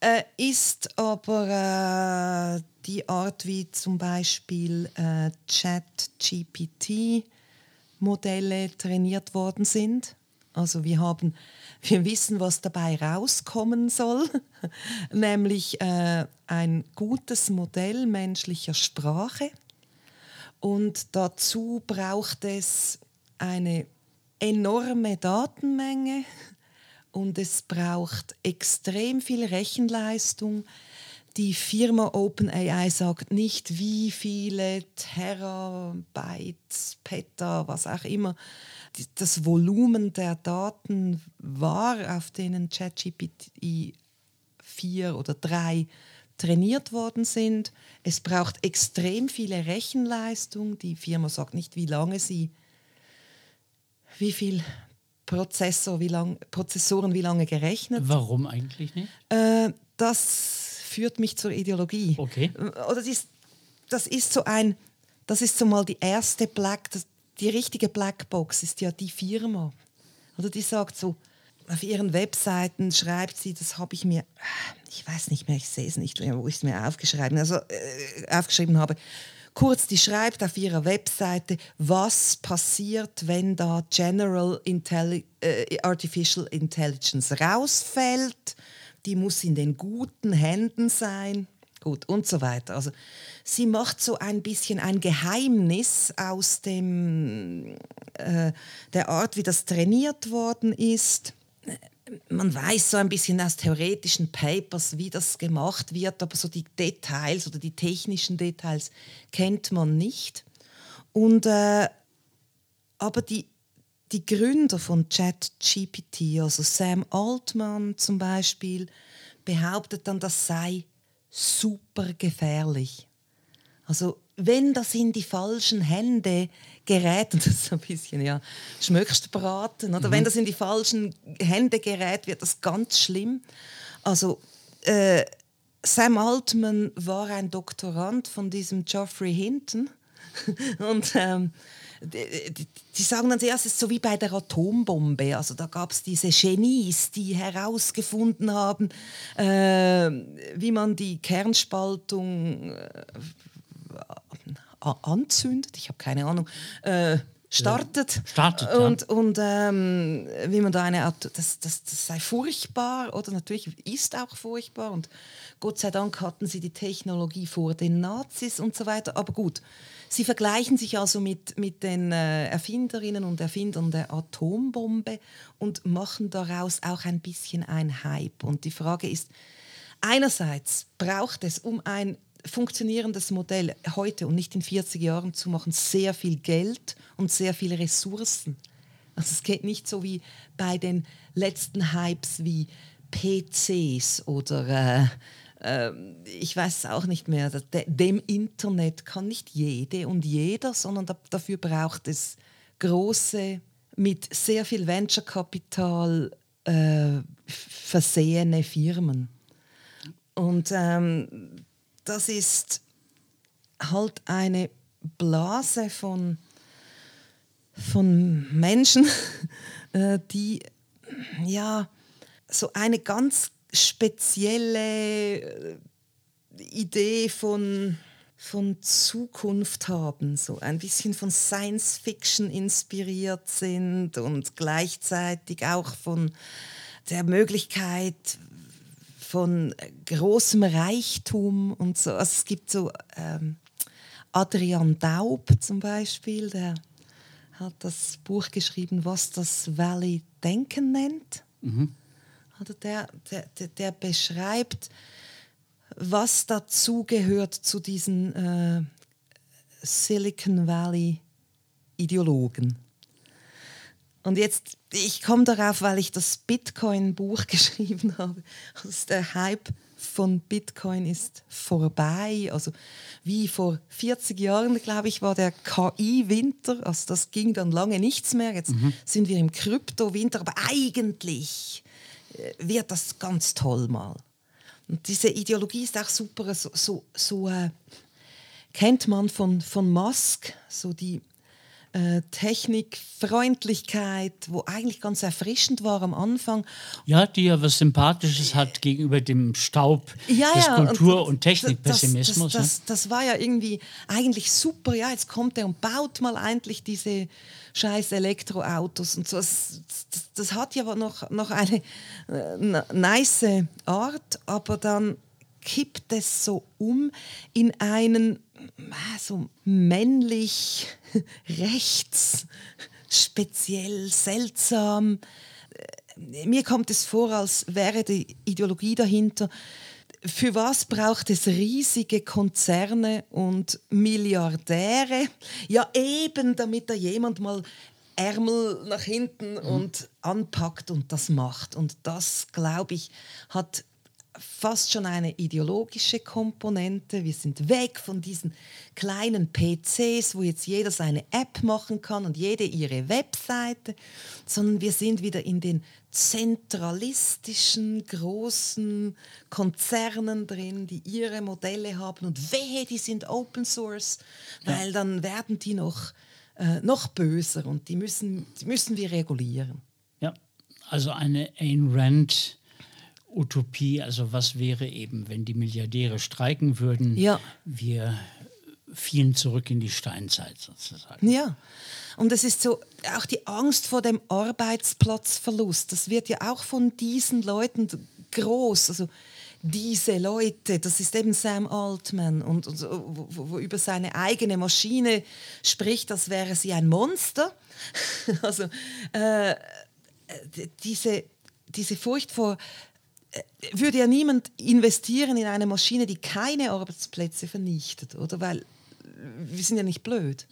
Speaker 3: äh, ist aber äh, die Art, wie zum Beispiel äh, Chat-GPT-Modelle trainiert worden sind. Also wir haben, wir wissen, was dabei rauskommen soll, nämlich äh, ein gutes Modell menschlicher Sprache. Und dazu braucht es eine enorme Datenmenge und es braucht extrem viel Rechenleistung. Die Firma OpenAI sagt nicht, wie viele Terabytes, Peta, was auch immer das Volumen der Daten war, auf denen ChatGPT 4 oder 3 trainiert worden sind. Es braucht extrem viele Rechenleistung. Die Firma sagt nicht, wie lange sie, wie viel Prozessor, wie lang, Prozessoren wie lange gerechnet.
Speaker 2: Warum eigentlich nicht?
Speaker 3: Äh, das führt mich zur Ideologie.
Speaker 2: Okay.
Speaker 3: Oder das ist, das ist so ein, das ist so mal die erste Black, das, die richtige Blackbox ist ja die Firma. Oder die sagt so, auf ihren Webseiten schreibt sie, das habe ich mir, ich weiß nicht mehr, ich sehe es nicht mehr, wo ich es mir aufgeschrieben, also, äh, aufgeschrieben habe. Kurz, die schreibt auf ihrer Webseite, was passiert, wenn da General Intelli äh, Artificial Intelligence rausfällt. Die muss in den guten Händen sein. Gut, und so weiter. Also sie macht so ein bisschen ein Geheimnis aus dem, äh, der Art, wie das trainiert worden ist man weiß so ein bisschen aus theoretischen Papers, wie das gemacht wird, aber so die Details oder die technischen Details kennt man nicht. Und, äh, aber die, die Gründer von ChatGPT, also Sam Altman zum Beispiel, behauptet dann, das sei super gefährlich. Also wenn das in die falschen Hände gerät, und das ist ein bisschen ja, schmöckst braten, oder mhm. wenn das in die falschen Hände gerät, wird das ganz schlimm. Also äh, Sam Altman war ein Doktorand von diesem Geoffrey Hinton und ähm, die, die, die, sagen dann zuerst, es ist so wie bei der Atombombe. Also da gab es diese Genies, die herausgefunden haben, äh, wie man die Kernspaltung äh, anzündet, ich habe keine Ahnung, äh, startet.
Speaker 2: startet
Speaker 3: und, ja. und ähm, wie man da eine Art, das, das, das sei furchtbar oder natürlich ist auch furchtbar und Gott sei Dank hatten sie die Technologie vor den Nazis und so weiter, aber gut. Sie vergleichen sich also mit, mit den äh, Erfinderinnen und Erfindern der Atombombe und machen daraus auch ein bisschen ein Hype. Und die Frage ist, einerseits braucht es, um ein funktionierendes Modell heute und nicht in 40 Jahren zu machen, sehr viel Geld und sehr viele Ressourcen. Also es geht nicht so wie bei den letzten Hypes wie PCs oder äh, äh, ich weiß auch nicht mehr. Dem Internet kann nicht jede und jeder, sondern da, dafür braucht es große, mit sehr viel Venture-Kapital äh, versehene Firmen. Und ähm, das ist halt eine Blase von, von Menschen, äh, die ja so eine ganz spezielle äh, Idee von, von Zukunft haben, so ein bisschen von Science Fiction inspiriert sind und gleichzeitig auch von der Möglichkeit, von großem Reichtum und so. Also es gibt so ähm, Adrian Daub zum Beispiel, der hat das Buch geschrieben, was das Valley Denken nennt. Mhm. Also der, der, der, beschreibt, was dazu gehört zu diesen äh, Silicon Valley Ideologen. Und jetzt, ich komme darauf, weil ich das Bitcoin-Buch geschrieben habe. Also der Hype von Bitcoin ist vorbei. Also wie vor 40 Jahren, glaube ich, war der KI-Winter. Also das ging dann lange nichts mehr. Jetzt mhm. sind wir im Krypto-Winter. Aber eigentlich äh, wird das ganz toll mal. Und diese Ideologie ist auch super. So, so, so äh, kennt man von, von Musk, so die äh, Technikfreundlichkeit, wo eigentlich ganz erfrischend war am Anfang.
Speaker 2: Ja, die ja was Sympathisches hat gegenüber dem Staub
Speaker 3: Ja,
Speaker 2: des
Speaker 3: ja,
Speaker 2: Kultur-
Speaker 3: und
Speaker 2: und, Technikpessimismus.
Speaker 3: Das, das, das, das war ja irgendwie eigentlich super. Ja, jetzt kommt er und baut mal endlich diese scheiß Elektroautos und so. Das, das, das hat ja noch, noch eine äh, nice Art, aber dann kippt es so um in einen äh, so männlich rechts speziell seltsam Äh, mir kommt es vor, als wäre die Ideologie dahinter. Für was braucht es riesige Konzerne und Milliardäre? Ja, eben, damit da jemand mal Ärmel nach hinten und anpackt und das macht. Und das, glaube ich, hat fast schon eine ideologische Komponente. Wir sind weg von diesen kleinen PCs, wo jetzt jeder seine App machen kann und jede ihre Webseite, sondern wir sind wieder in den zentralistischen großen Konzernen drin, die ihre Modelle haben und wehe, die sind Open Source, weil dann werden die noch, äh, noch böser und die müssen, die müssen wir regulieren.
Speaker 2: Ja, also eine Ayn Rand Utopie, also was wäre eben, wenn die Milliardäre streiken würden,
Speaker 3: Ja.
Speaker 2: wir fielen zurück in die Steinzeit sozusagen.
Speaker 3: Ja, und es ist so, auch die Angst vor dem Arbeitsplatzverlust, das wird ja auch von diesen Leuten groß. Also diese Leute, das ist eben Sam Altman, und, und wo, wo- über seine eigene Maschine spricht, als wäre sie ein Monster. also äh, d- diese, diese Furcht vor, äh, würde ja niemand investieren in eine Maschine, die keine Arbeitsplätze vernichtet, oder? Weil wir sind ja nicht blöd.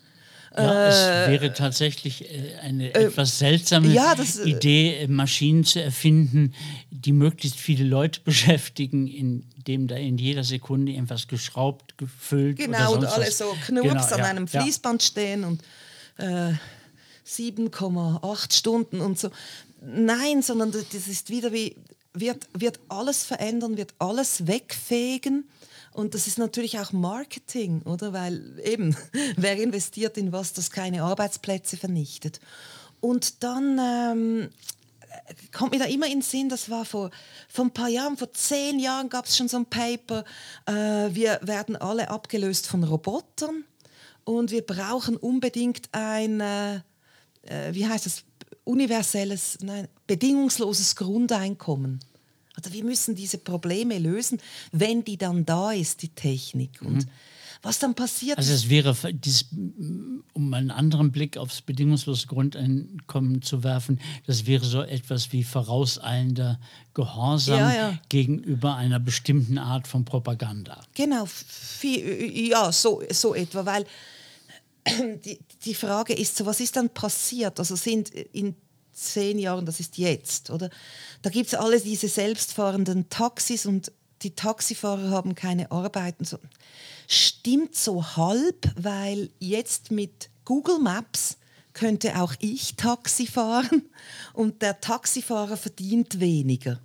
Speaker 2: Ja, es wäre tatsächlich äh, eine etwas seltsame
Speaker 3: ja, das, äh,
Speaker 2: Idee, äh, Maschinen zu erfinden, die möglichst viele Leute beschäftigen, indem da in jeder Sekunde irgendwas geschraubt, gefüllt
Speaker 3: Genau,
Speaker 2: oder
Speaker 3: und alle
Speaker 2: was.
Speaker 3: so knurps
Speaker 2: Genau,
Speaker 3: an
Speaker 2: ja,
Speaker 3: einem. Fließband stehen und äh, 7,8 Stunden und so. Nein, sondern das ist wieder wie, wird, wird alles verändern, wird alles wegfegen. Und das ist natürlich auch Marketing, oder? Weil eben, wer investiert in was, das keine Arbeitsplätze vernichtet? Und dann ähm, kommt mir da immer in den Sinn, das war vor, vor ein paar Jahren, vor zehn Jahren gab es schon so ein Paper, äh, wir werden alle abgelöst von Robotern und wir brauchen unbedingt ein, äh, äh, wie heißt das, universelles, nein, bedingungsloses Grundeinkommen. Also wir müssen diese Probleme lösen, wenn die dann da ist, die Technik. Und was dann passiert,
Speaker 2: Also es wäre, dieses, um einen anderen Blick aufs bedingungslose Grundeinkommen zu werfen, das wäre so etwas wie vorauseilender Gehorsam
Speaker 3: Ja, ja.
Speaker 2: gegenüber einer bestimmten Art von Propaganda.
Speaker 3: Genau, ja, so, so etwa, weil die, die Frage ist so, was ist dann passiert? Also sind in zehn Jahren, das ist jetzt, oder? Da gibt es alle diese selbstfahrenden Taxis und die Taxifahrer haben keine Arbeit. Und so. Stimmt so halb, weil jetzt mit Google Maps könnte auch ich Taxi fahren und der Taxifahrer verdient weniger.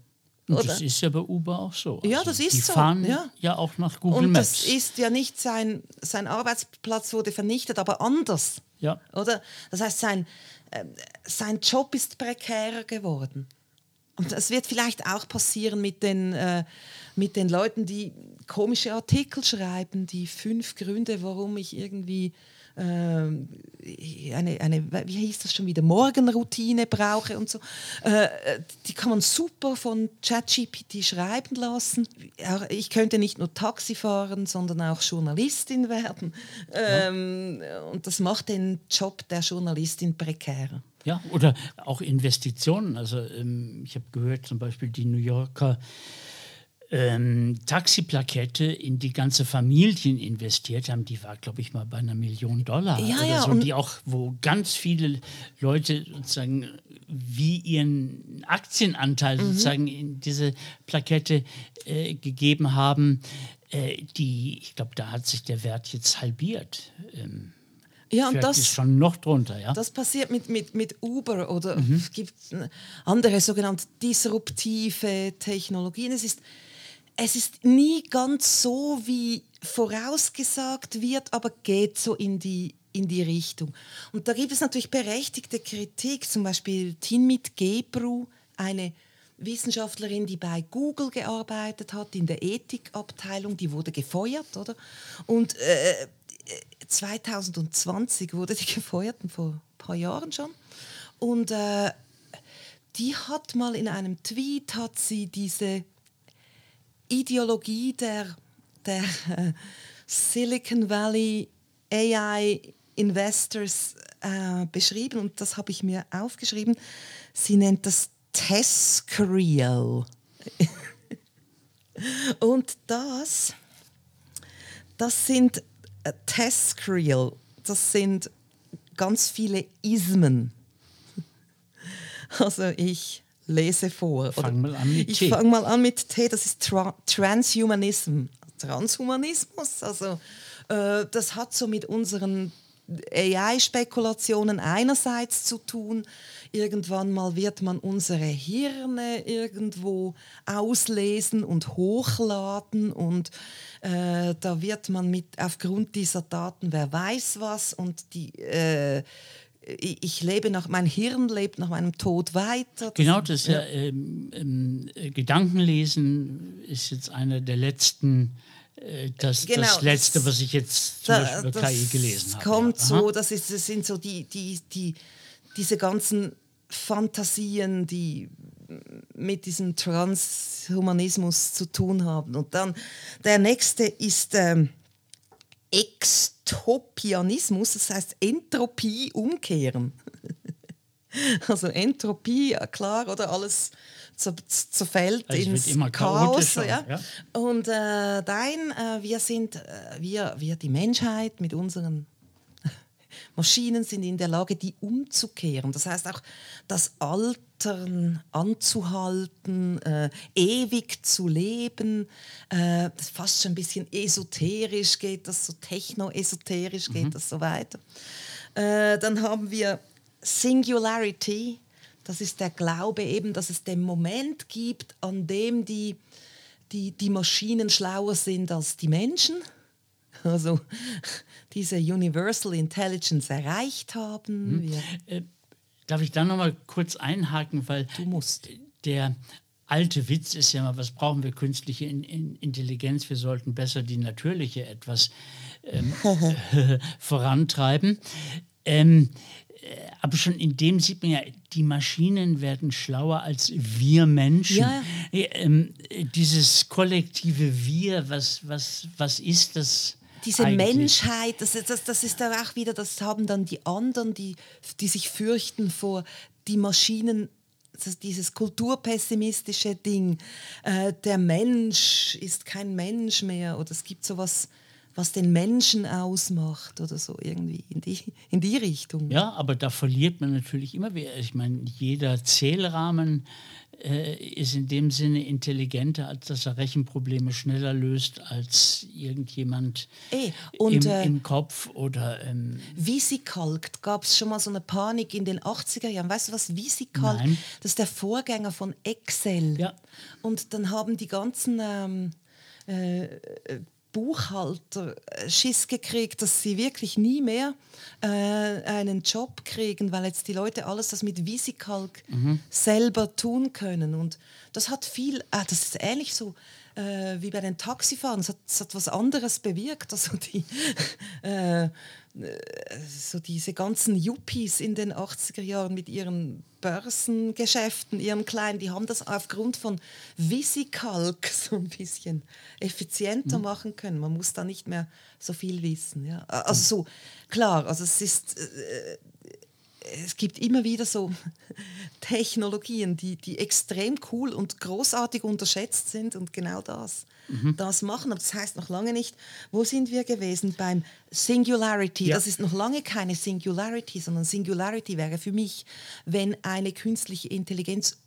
Speaker 2: Und
Speaker 3: Oder?
Speaker 2: das ist ja bei Uber auch so. Also
Speaker 3: Ja, das ist
Speaker 2: die
Speaker 3: so,
Speaker 2: fahren
Speaker 3: ja.
Speaker 2: ja auch nach Google
Speaker 3: Und
Speaker 2: Maps.
Speaker 3: das ist ja nicht sein, sein Arbeitsplatz wurde vernichtet, aber anders.
Speaker 2: Ja.
Speaker 3: Oder? Das heißt, sein, äh, sein Job ist prekärer geworden. Und das wird vielleicht auch passieren mit den, äh, mit den Leuten, die komische Artikel schreiben, die fünf Gründe, warum ich irgendwie ähm, eine, eine, wie hieß das schon wieder, Morgenroutine brauche und so. Äh, die kann man super von ChatGPT schreiben lassen. Ja, ich könnte nicht nur Taxi fahren, sondern auch Journalistin werden. Ähm, und das macht den Job der Journalistin prekärer.
Speaker 2: Ja, oder auch Investitionen. Also ähm, ich habe gehört, zum Beispiel die New Yorker ähm, Taxiplakette in die ganze Familien investiert haben, die war, glaube ich, mal bei einer Million Dollar
Speaker 3: Ja,
Speaker 2: oder
Speaker 3: ja,
Speaker 2: so,
Speaker 3: und-
Speaker 2: die auch, wo ganz viele Leute sozusagen wie ihren Aktienanteil
Speaker 3: Mhm.
Speaker 2: sozusagen in diese Plakette äh, gegeben haben. Äh, die, ich glaube, da hat sich der Wert jetzt halbiert. Ähm,
Speaker 3: Ja, und das,
Speaker 2: ist schon noch drunter, ja.
Speaker 3: Das passiert mit, mit, mit Uber oder es gibt andere sogenannte disruptive Technologien. Es ist, es ist nie ganz so, wie vorausgesagt wird, aber geht so in die in die Richtung. Und da gibt es natürlich berechtigte Kritik, zum Beispiel Tinmit Gebru, eine Wissenschaftlerin, die bei Google gearbeitet hat, in der Ethikabteilung, die wurde gefeuert, oder? Und äh, 2020 wurde die gefeuert, vor ein paar Jahren schon. Und äh, die hat mal in einem Tweet, hat sie diese Ideologie der, der äh, Silicon Valley AI Investors äh, beschrieben und das habe ich mir aufgeschrieben. Sie nennt das Tescreal. und das, das sind äh, Tescreal, das sind ganz viele Ismen. Also ich lese vor.
Speaker 2: Fang mal an mit
Speaker 3: ich
Speaker 2: T.
Speaker 3: fange mal an mit T, das ist Tra Transhumanism. Transhumanismus, also äh, das hat so mit unseren AI-Spekulationen einerseits zu tun. Irgendwann mal wird man unsere Hirne irgendwo auslesen und hochladen und äh, da wird man mit aufgrund dieser Daten, wer weiß was und die äh, ich lebe nach, mein Hirn lebt nach meinem Tod weiter. Das
Speaker 2: genau, das ja, ähm, ähm, Gedankenlesen ist jetzt einer der letzten äh, das, genau, das letzte, was ich jetzt zum da, Beispiel über KI gelesen habe.
Speaker 3: Kommt ja. so, das, ist, das sind so die, die, die, diese ganzen Fantasien, die mit diesem Transhumanismus zu tun haben. Und dann der nächste ist ähm, Extopianismus, das heißt Entropie umkehren. also Entropie, klar, oder alles zerfällt also ins immer Chaos. Ja. ja. Und äh, dein, äh, wir sind, äh, wir, wir, die Menschheit mit unseren Maschinen sind in der Lage, die umzukehren. Das heißt auch, das Altern anzuhalten, äh, ewig zu leben. Äh, das fast schon ein bisschen esoterisch geht das, so techno-esoterisch geht mhm. das so weiter. Äh, dann haben wir Singularity. Das ist der Glaube eben, dass es den Moment gibt, an dem die, die, die Maschinen schlauer sind als die Menschen also diese Universal Intelligence erreicht haben. Hm.
Speaker 2: Äh, darf ich da noch mal kurz einhaken, weil
Speaker 3: du musst.
Speaker 2: Der alte Witz ist ja mal, was brauchen wir künstliche in, in Intelligenz? Wir sollten besser die natürliche etwas ähm, vorantreiben. Ähm, äh, aber schon in dem sieht man ja, die Maschinen werden schlauer als wir Menschen. Ja. Ähm, dieses kollektive Wir, was, was, was ist das?
Speaker 3: Diese Eigentlich. Menschheit, das, das, das ist da auch wieder, das haben dann die anderen, die, die sich fürchten vor die Maschinen dieses kulturpessimistische Ding, äh, der Mensch ist kein Mensch mehr oder es gibt sowas, was den Menschen ausmacht oder so irgendwie in die, in die Richtung.
Speaker 2: Ja, aber da verliert man natürlich immer wieder. Ich meine, jeder Zählrahmen äh, ist in dem Sinne intelligenter, als dass er Rechenprobleme schneller löst als irgendjemand
Speaker 3: Ey, und,
Speaker 2: im, äh, im, Kopf oder.
Speaker 3: Ähm, VisiCalc, gab es schon mal so eine Panik in den 80er Jahren. Weißt du was VisiCalc? Nein. Das ist der Vorgänger von Excel.
Speaker 2: Ja.
Speaker 3: Und dann haben die ganzen ähm, äh, Buchhalter äh, Schiss gekriegt, dass sie wirklich nie mehr äh, einen Job kriegen, weil jetzt die Leute alles das mit VisiCalc mhm. selber tun können. Und das hat viel, ah, das ist ähnlich so äh, wie bei den Taxifahrern, es hat, hat was anderes bewirkt. Also die, äh, so diese ganzen Yuppies in den 80er Jahren mit ihren Börsengeschäften, ihren kleinen, die haben das aufgrund von VisiCalc so ein bisschen effizienter mhm. machen können. Man muss da nicht mehr so viel wissen. Ja. Also so, klar, also es ist, äh, es gibt immer wieder so Technologien, die, die extrem cool und großartig unterschätzt sind und genau das, mhm. das machen. Aber das heißt noch lange nicht, wo sind wir gewesen beim Singularity? Ja. Das ist noch lange keine Singularity, sondern Singularity wäre für mich, wenn eine künstliche Intelligenz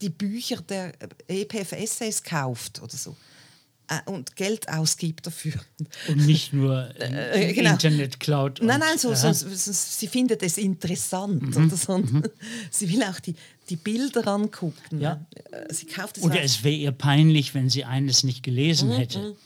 Speaker 3: die Bücher der EPF-Essays kauft oder so. Äh, und Geld ausgibt dafür.
Speaker 2: Und nicht nur äh, genau. Internet, Cloud.
Speaker 3: Nein, nein, so, so, so, sie findet es interessant. Mhm. Oder so. Mhm. Sie will auch die, die Bilder angucken.
Speaker 2: Ja.
Speaker 3: Äh, sie kauft
Speaker 2: es oder es wäre ihr peinlich, wenn sie eines nicht gelesen mhm. hätte.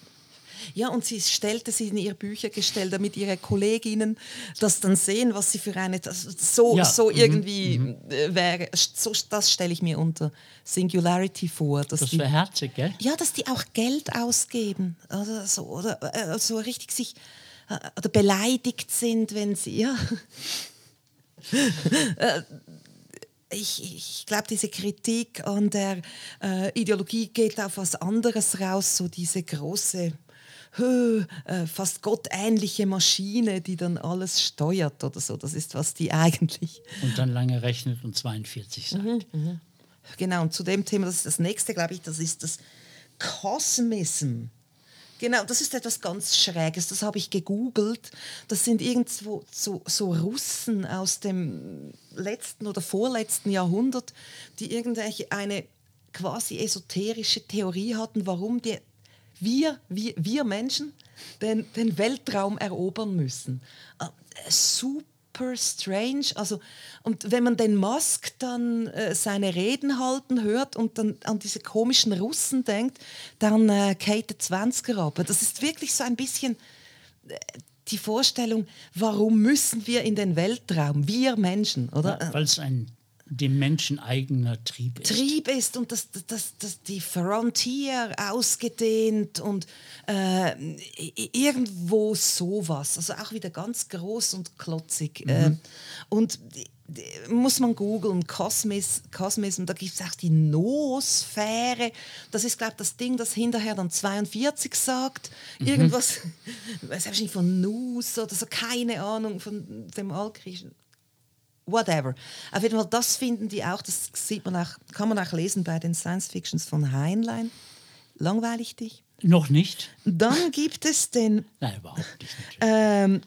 Speaker 3: Ja, und sie stellte sie in ihr Büchergestell, damit ihre Kolleginnen das dann sehen, was sie für eine, das, so,
Speaker 2: Ja,
Speaker 3: so
Speaker 2: mhm,
Speaker 3: irgendwie äh, wäre. So, das stelle ich mir unter Singularity vor. Dass
Speaker 2: Das
Speaker 3: die,
Speaker 2: wäre herzig, gell?
Speaker 3: ja, dass die auch Geld ausgeben oder so, oder äh, so richtig sich äh, oder beleidigt sind, wenn sie, ja. Äh, ich, ich glaube, diese Kritik an der äh, Ideologie geht auf was anderes raus, so diese große, äh, fast gottähnliche Maschine, die dann alles steuert oder so. Das ist, was die eigentlich.
Speaker 2: Und dann lange rechnet und 42 sagt.
Speaker 3: Genau, und zu dem Thema, das ist das nächste, glaube ich, das ist das Kosmism. Genau, das ist etwas ganz Schräges, das habe ich gegoogelt. Das sind irgendwo so, so Russen aus dem letzten oder vorletzten Jahrhundert, die irgendwelche eine quasi esoterische Theorie hatten, warum die, wir, wir, wir Menschen den, den Weltraum erobern müssen. Äh, super strange. Also, und wenn man den Musk dann äh, seine Reden halten hört und dann an diese komischen Russen denkt, dann äh, geht der 20er ab. Das ist wirklich so ein bisschen äh, die Vorstellung, warum müssen wir in den Weltraum, wir Menschen, oder?
Speaker 2: Weil es ein dem Menschen eigener Trieb ist.
Speaker 3: Trieb ist und das, das, das, die Frontier ausgedehnt und äh, irgendwo sowas. Also auch wieder ganz groß und klotzig. Äh, und die- die- muss man googeln, Kosmis, Kosmism, da gibt es auch die Noosphäre. Das ist, glaube ich, das Ding, das hinterher dann 42 sagt. Irgendwas, weiß ich nicht, von Nus oder so, keine Ahnung, von dem Altgriechischen whatever. Auf jeden Fall, das finden die auch, das sieht man auch, kann man auch lesen bei den Science Fictions von Heinlein. Langweilig dich.
Speaker 2: Noch nicht?
Speaker 3: Dann gibt es den
Speaker 2: Nein, überhaupt nicht.
Speaker 3: Ähm,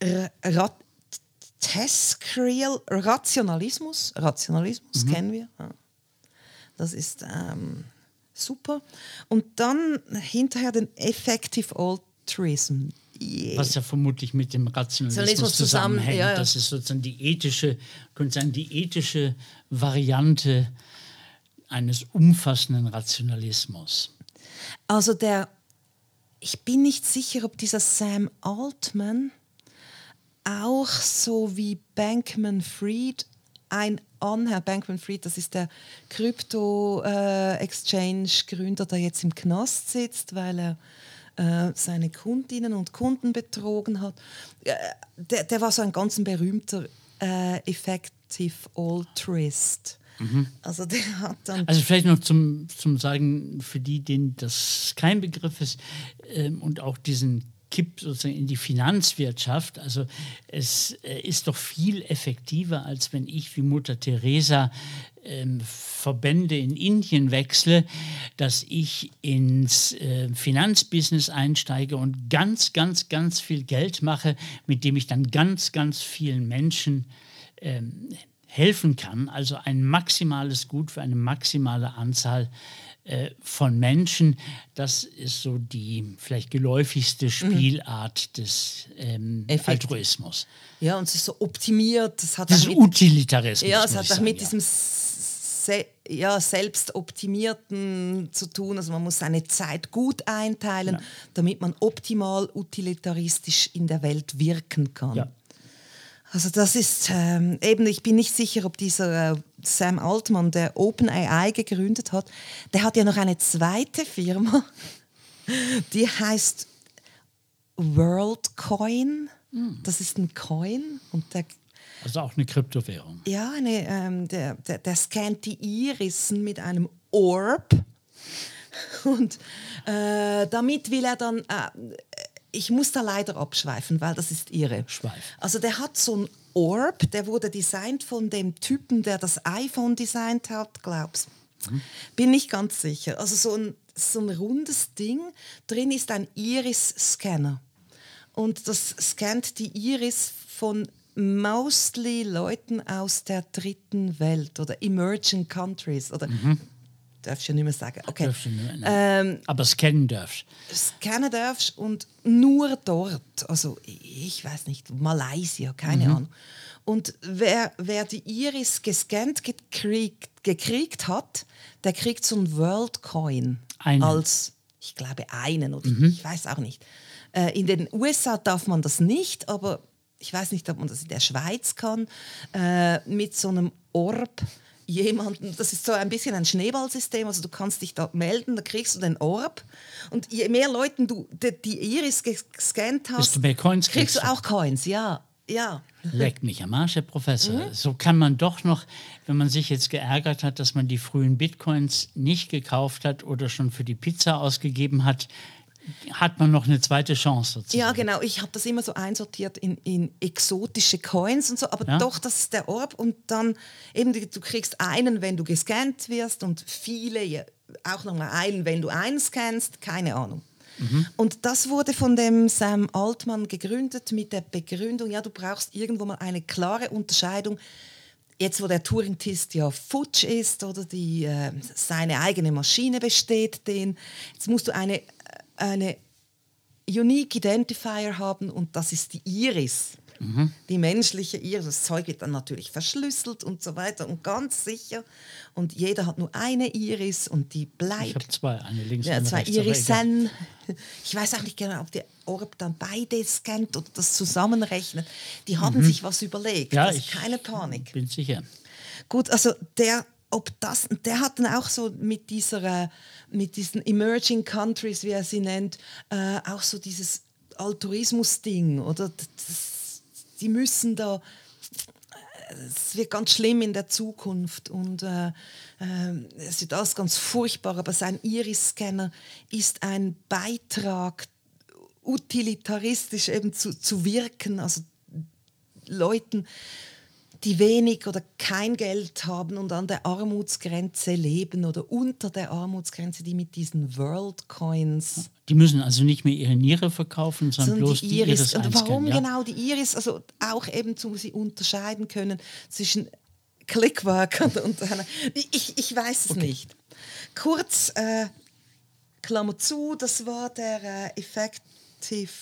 Speaker 3: R- Rat Tescrial Rationalismus. Rationalismus kennen wir. Ja. Das ist ähm, super. Und dann hinterher den Effective Altruism. Yeah.
Speaker 2: Was ja vermutlich mit dem Rationalismus
Speaker 3: Rationalismus zusammen,
Speaker 2: zusammenhängt.
Speaker 3: ja, ja.
Speaker 2: Das ist sozusagen die ethische, könnte sagen, die ethische Variante eines umfassenden Rationalismus.
Speaker 3: Also der, ich bin nicht sicher, ob dieser Sam Altman auch so wie Bankman Fried ein Anhänger, Bankman Fried, das ist der Krypto-Exchange-Gründer, der jetzt im Knast sitzt, weil er äh, seine Kundinnen und Kunden betrogen hat. Äh, der, der war so ein ganz berühmter äh, Effective Altruist. Also der hat dann
Speaker 2: Also vielleicht noch zum, zum Sagen, für die, denen das kein Begriff ist ähm, und auch diesen Kipp sozusagen in die Finanzwirtschaft. Also es äh, ist doch viel effektiver, als wenn ich wie Mutter Teresa ähm, Verbände in Indien wechsle, dass ich ins äh, Finanzbusiness einsteige und ganz, ganz, ganz viel Geld mache, mit dem ich dann ganz, ganz vielen Menschen ähm, helfen kann, also ein maximales Gut für eine maximale Anzahl äh, von Menschen. Das ist so die vielleicht geläufigste Spielart des ähm. Altruismus.
Speaker 3: ja, und es ist so optimiert. Das hat
Speaker 2: Das ist
Speaker 3: mit-
Speaker 2: Utilitarismus.
Speaker 3: Ja, es hat auch
Speaker 2: sagen,
Speaker 3: mit
Speaker 2: ja.
Speaker 3: diesem se ja, Selbstoptimierten zu tun. Also man muss seine Zeit gut einteilen, damit man optimal utilitaristisch in der Welt wirken kann.
Speaker 2: Ja.
Speaker 3: Also das ist ähm, eben, ich bin nicht sicher, ob dieser äh, Sam Altman, der OpenAI gegründet hat, der hat ja noch eine zweite Firma, die heißt WorldCoin. Das ist ein Coin und der
Speaker 2: Also auch eine Kryptowährung.
Speaker 3: ja, eine, ähm, der, der, der scannt die Irissen mit einem Orb. Und äh, damit will er dann, äh, ich muss da leider abschweifen, weil das ist irre.
Speaker 2: Schweif.
Speaker 3: Also der hat so ein Orb, der wurde designt von dem Typen, der das iPhone designt hat, glaubst Bin nicht ganz sicher. Also so ein, so ein rundes Ding, drin ist ein Iris-Scanner. Und das scannt die Iris von mostly Leuten aus der dritten Welt oder emerging countries oder darf ich ja nicht mehr sagen. Okay.
Speaker 2: Du nur- nein.
Speaker 3: Ähm,
Speaker 2: Aber scannen darfst.
Speaker 3: scannen darfst und nur dort, also ich weiß nicht, Malaysia, keine Ahnung. Und wer, wer die Iris gescannt gekriegt, gekriegt hat, der kriegt so ein World Coin
Speaker 2: Einen.
Speaker 3: als ich glaube einen oder mhm. ich weiß auch nicht. Äh, in den USA darf man das nicht, aber ich weiß nicht, ob man das in der Schweiz kann, äh, mit so einem Orb jemanden, das ist so ein bisschen ein Schneeballsystem, also du kannst dich da melden, da kriegst du den Orb und je mehr Leuten du die, die Iris gescannt hast,
Speaker 2: du mehr Coins
Speaker 3: kriegst, kriegst du auch Coins, ja. Ja.
Speaker 2: Leckt mich am Arsch, Herr Professor. Mhm. So kann man doch noch, wenn man sich jetzt geärgert hat, dass man die frühen Bitcoins nicht gekauft hat oder schon für die Pizza ausgegeben hat, hat man noch eine zweite Chance. Sozusagen.
Speaker 3: Ja, genau. Ich habe das immer so einsortiert in, in exotische Coins und so, aber ja. doch, das ist der Orb und dann eben, du kriegst einen, wenn du gescannt wirst und viele auch nochmal einen, wenn du einen scannst, keine Ahnung. Mhm. Und das wurde von dem Sam Altman gegründet mit der Begründung, ja, du brauchst irgendwo mal eine klare Unterscheidung. Jetzt, wo der Turing-Test ja futsch ist oder die, äh, seine eigene Maschine besteht, den, jetzt musst du eine, eine Unique Identifier haben und das ist die Iris. Mhm. Die menschliche Iris, das Zeug wird dann natürlich verschlüsselt und so weiter und ganz sicher. Und jeder hat nur eine Iris und die bleibt. Ich
Speaker 2: habe zwei, eine links
Speaker 3: ja, zwei Irisen. Ich weiß auch nicht genau, ob der Orb dann beide scannt oder das zusammenrechnet. Die haben mhm. sich was überlegt. Ja, ich keine Panik.
Speaker 2: Bin sicher.
Speaker 3: Gut, also der ob das, der hat dann auch so mit dieser, mit diesen Emerging Countries, wie er sie nennt, äh, auch so dieses Altruismus-Ding, oder? Das, die müssen da, es wird ganz schlimm in der Zukunft und äh, äh, es wird alles ganz furchtbar, aber sein Iris-Scanner ist ein Beitrag, utilitaristisch eben zu, zu wirken, also Leuten die wenig oder kein Geld haben und an der Armutsgrenze leben oder unter der Armutsgrenze, die mit diesen World Coins.
Speaker 2: Die müssen also nicht mehr ihre Niere verkaufen, sondern, bloß die Iris. Die Iris und
Speaker 3: warum
Speaker 2: ja?
Speaker 3: genau die Iris? Also auch eben, um sie unterscheiden können zwischen Clickwork und, und ich, ich weiß es okay. nicht. Kurz, äh, Klammer zu, das war der äh, Effective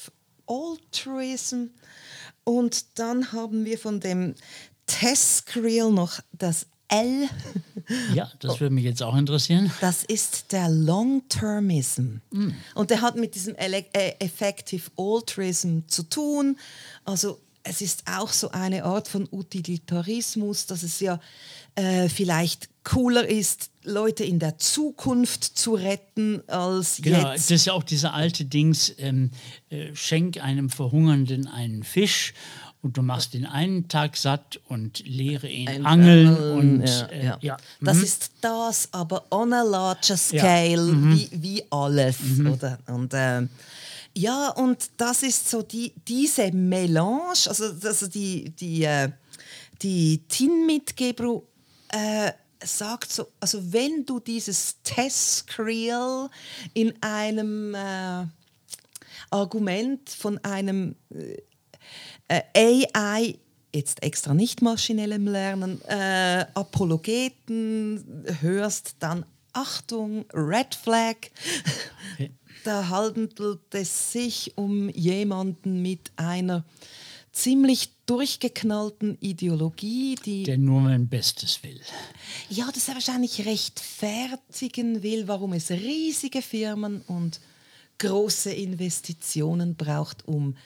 Speaker 3: Altruism. Und dann haben wir von dem Tescriel noch das L.
Speaker 2: Ja, das würde mich jetzt auch interessieren.
Speaker 3: Das ist der Long-Termism. Mm. Und der hat mit diesem Ele äh, Effective Altruism zu tun. Also es ist auch so eine Art von Utilitarismus, dass es ja äh, vielleicht cooler ist, Leute in der Zukunft zu retten als
Speaker 2: genau,
Speaker 3: jetzt.
Speaker 2: Das ist ja auch dieser alte Dings, ähm, äh, schenk einem Verhungernden einen Fisch und du machst den einen Tag satt und lehre ihn Ein angeln und
Speaker 3: ja, äh, ja. ja. Das mhm. ist das, aber on a larger scale, mhm. wie, wie alles, mhm. oder? Und ähm, ja, und das ist so die, diese Melange, also, also die, die, äh, die Tin-Mitgeber äh, sagt so, also wenn du dieses Test-Creel in einem äh, Argument von einem äh, äh, AI jetzt extra nicht maschinellem Lernen, äh, Apologeten hörst, dann Achtung, Red Flag. Okay. Da handelt es sich um jemanden mit einer ziemlich durchgeknallten Ideologie, die.
Speaker 2: Der nur mein Bestes will.
Speaker 3: Ja, das er wahrscheinlich rechtfertigen will, warum es riesige Firmen und große Investitionen braucht, um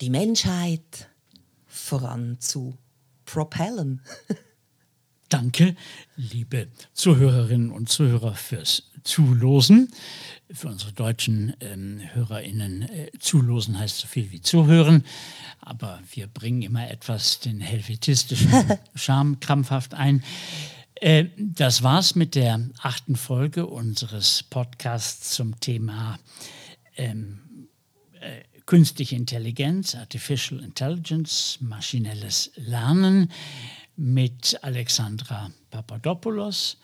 Speaker 3: die Menschheit voran zu propellen.
Speaker 2: Danke, liebe Zuhörerinnen und Zuhörer, fürs Zulosen. Für unsere deutschen ähm, HörerInnen, äh, zulosen heißt so viel wie zuhören, aber wir bringen immer etwas den helvetistischen Charme krampfhaft ein. Äh, das war's mit der achten Folge unseres Podcasts zum Thema ähm, äh, künstliche Intelligenz, Artificial Intelligence, maschinelles Lernen mit Alexandra Papadopoulos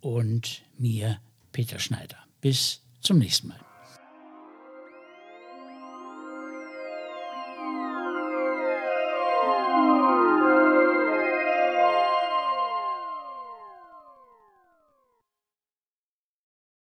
Speaker 2: und mir, Peter Schneider. Bis zum nächsten Mal.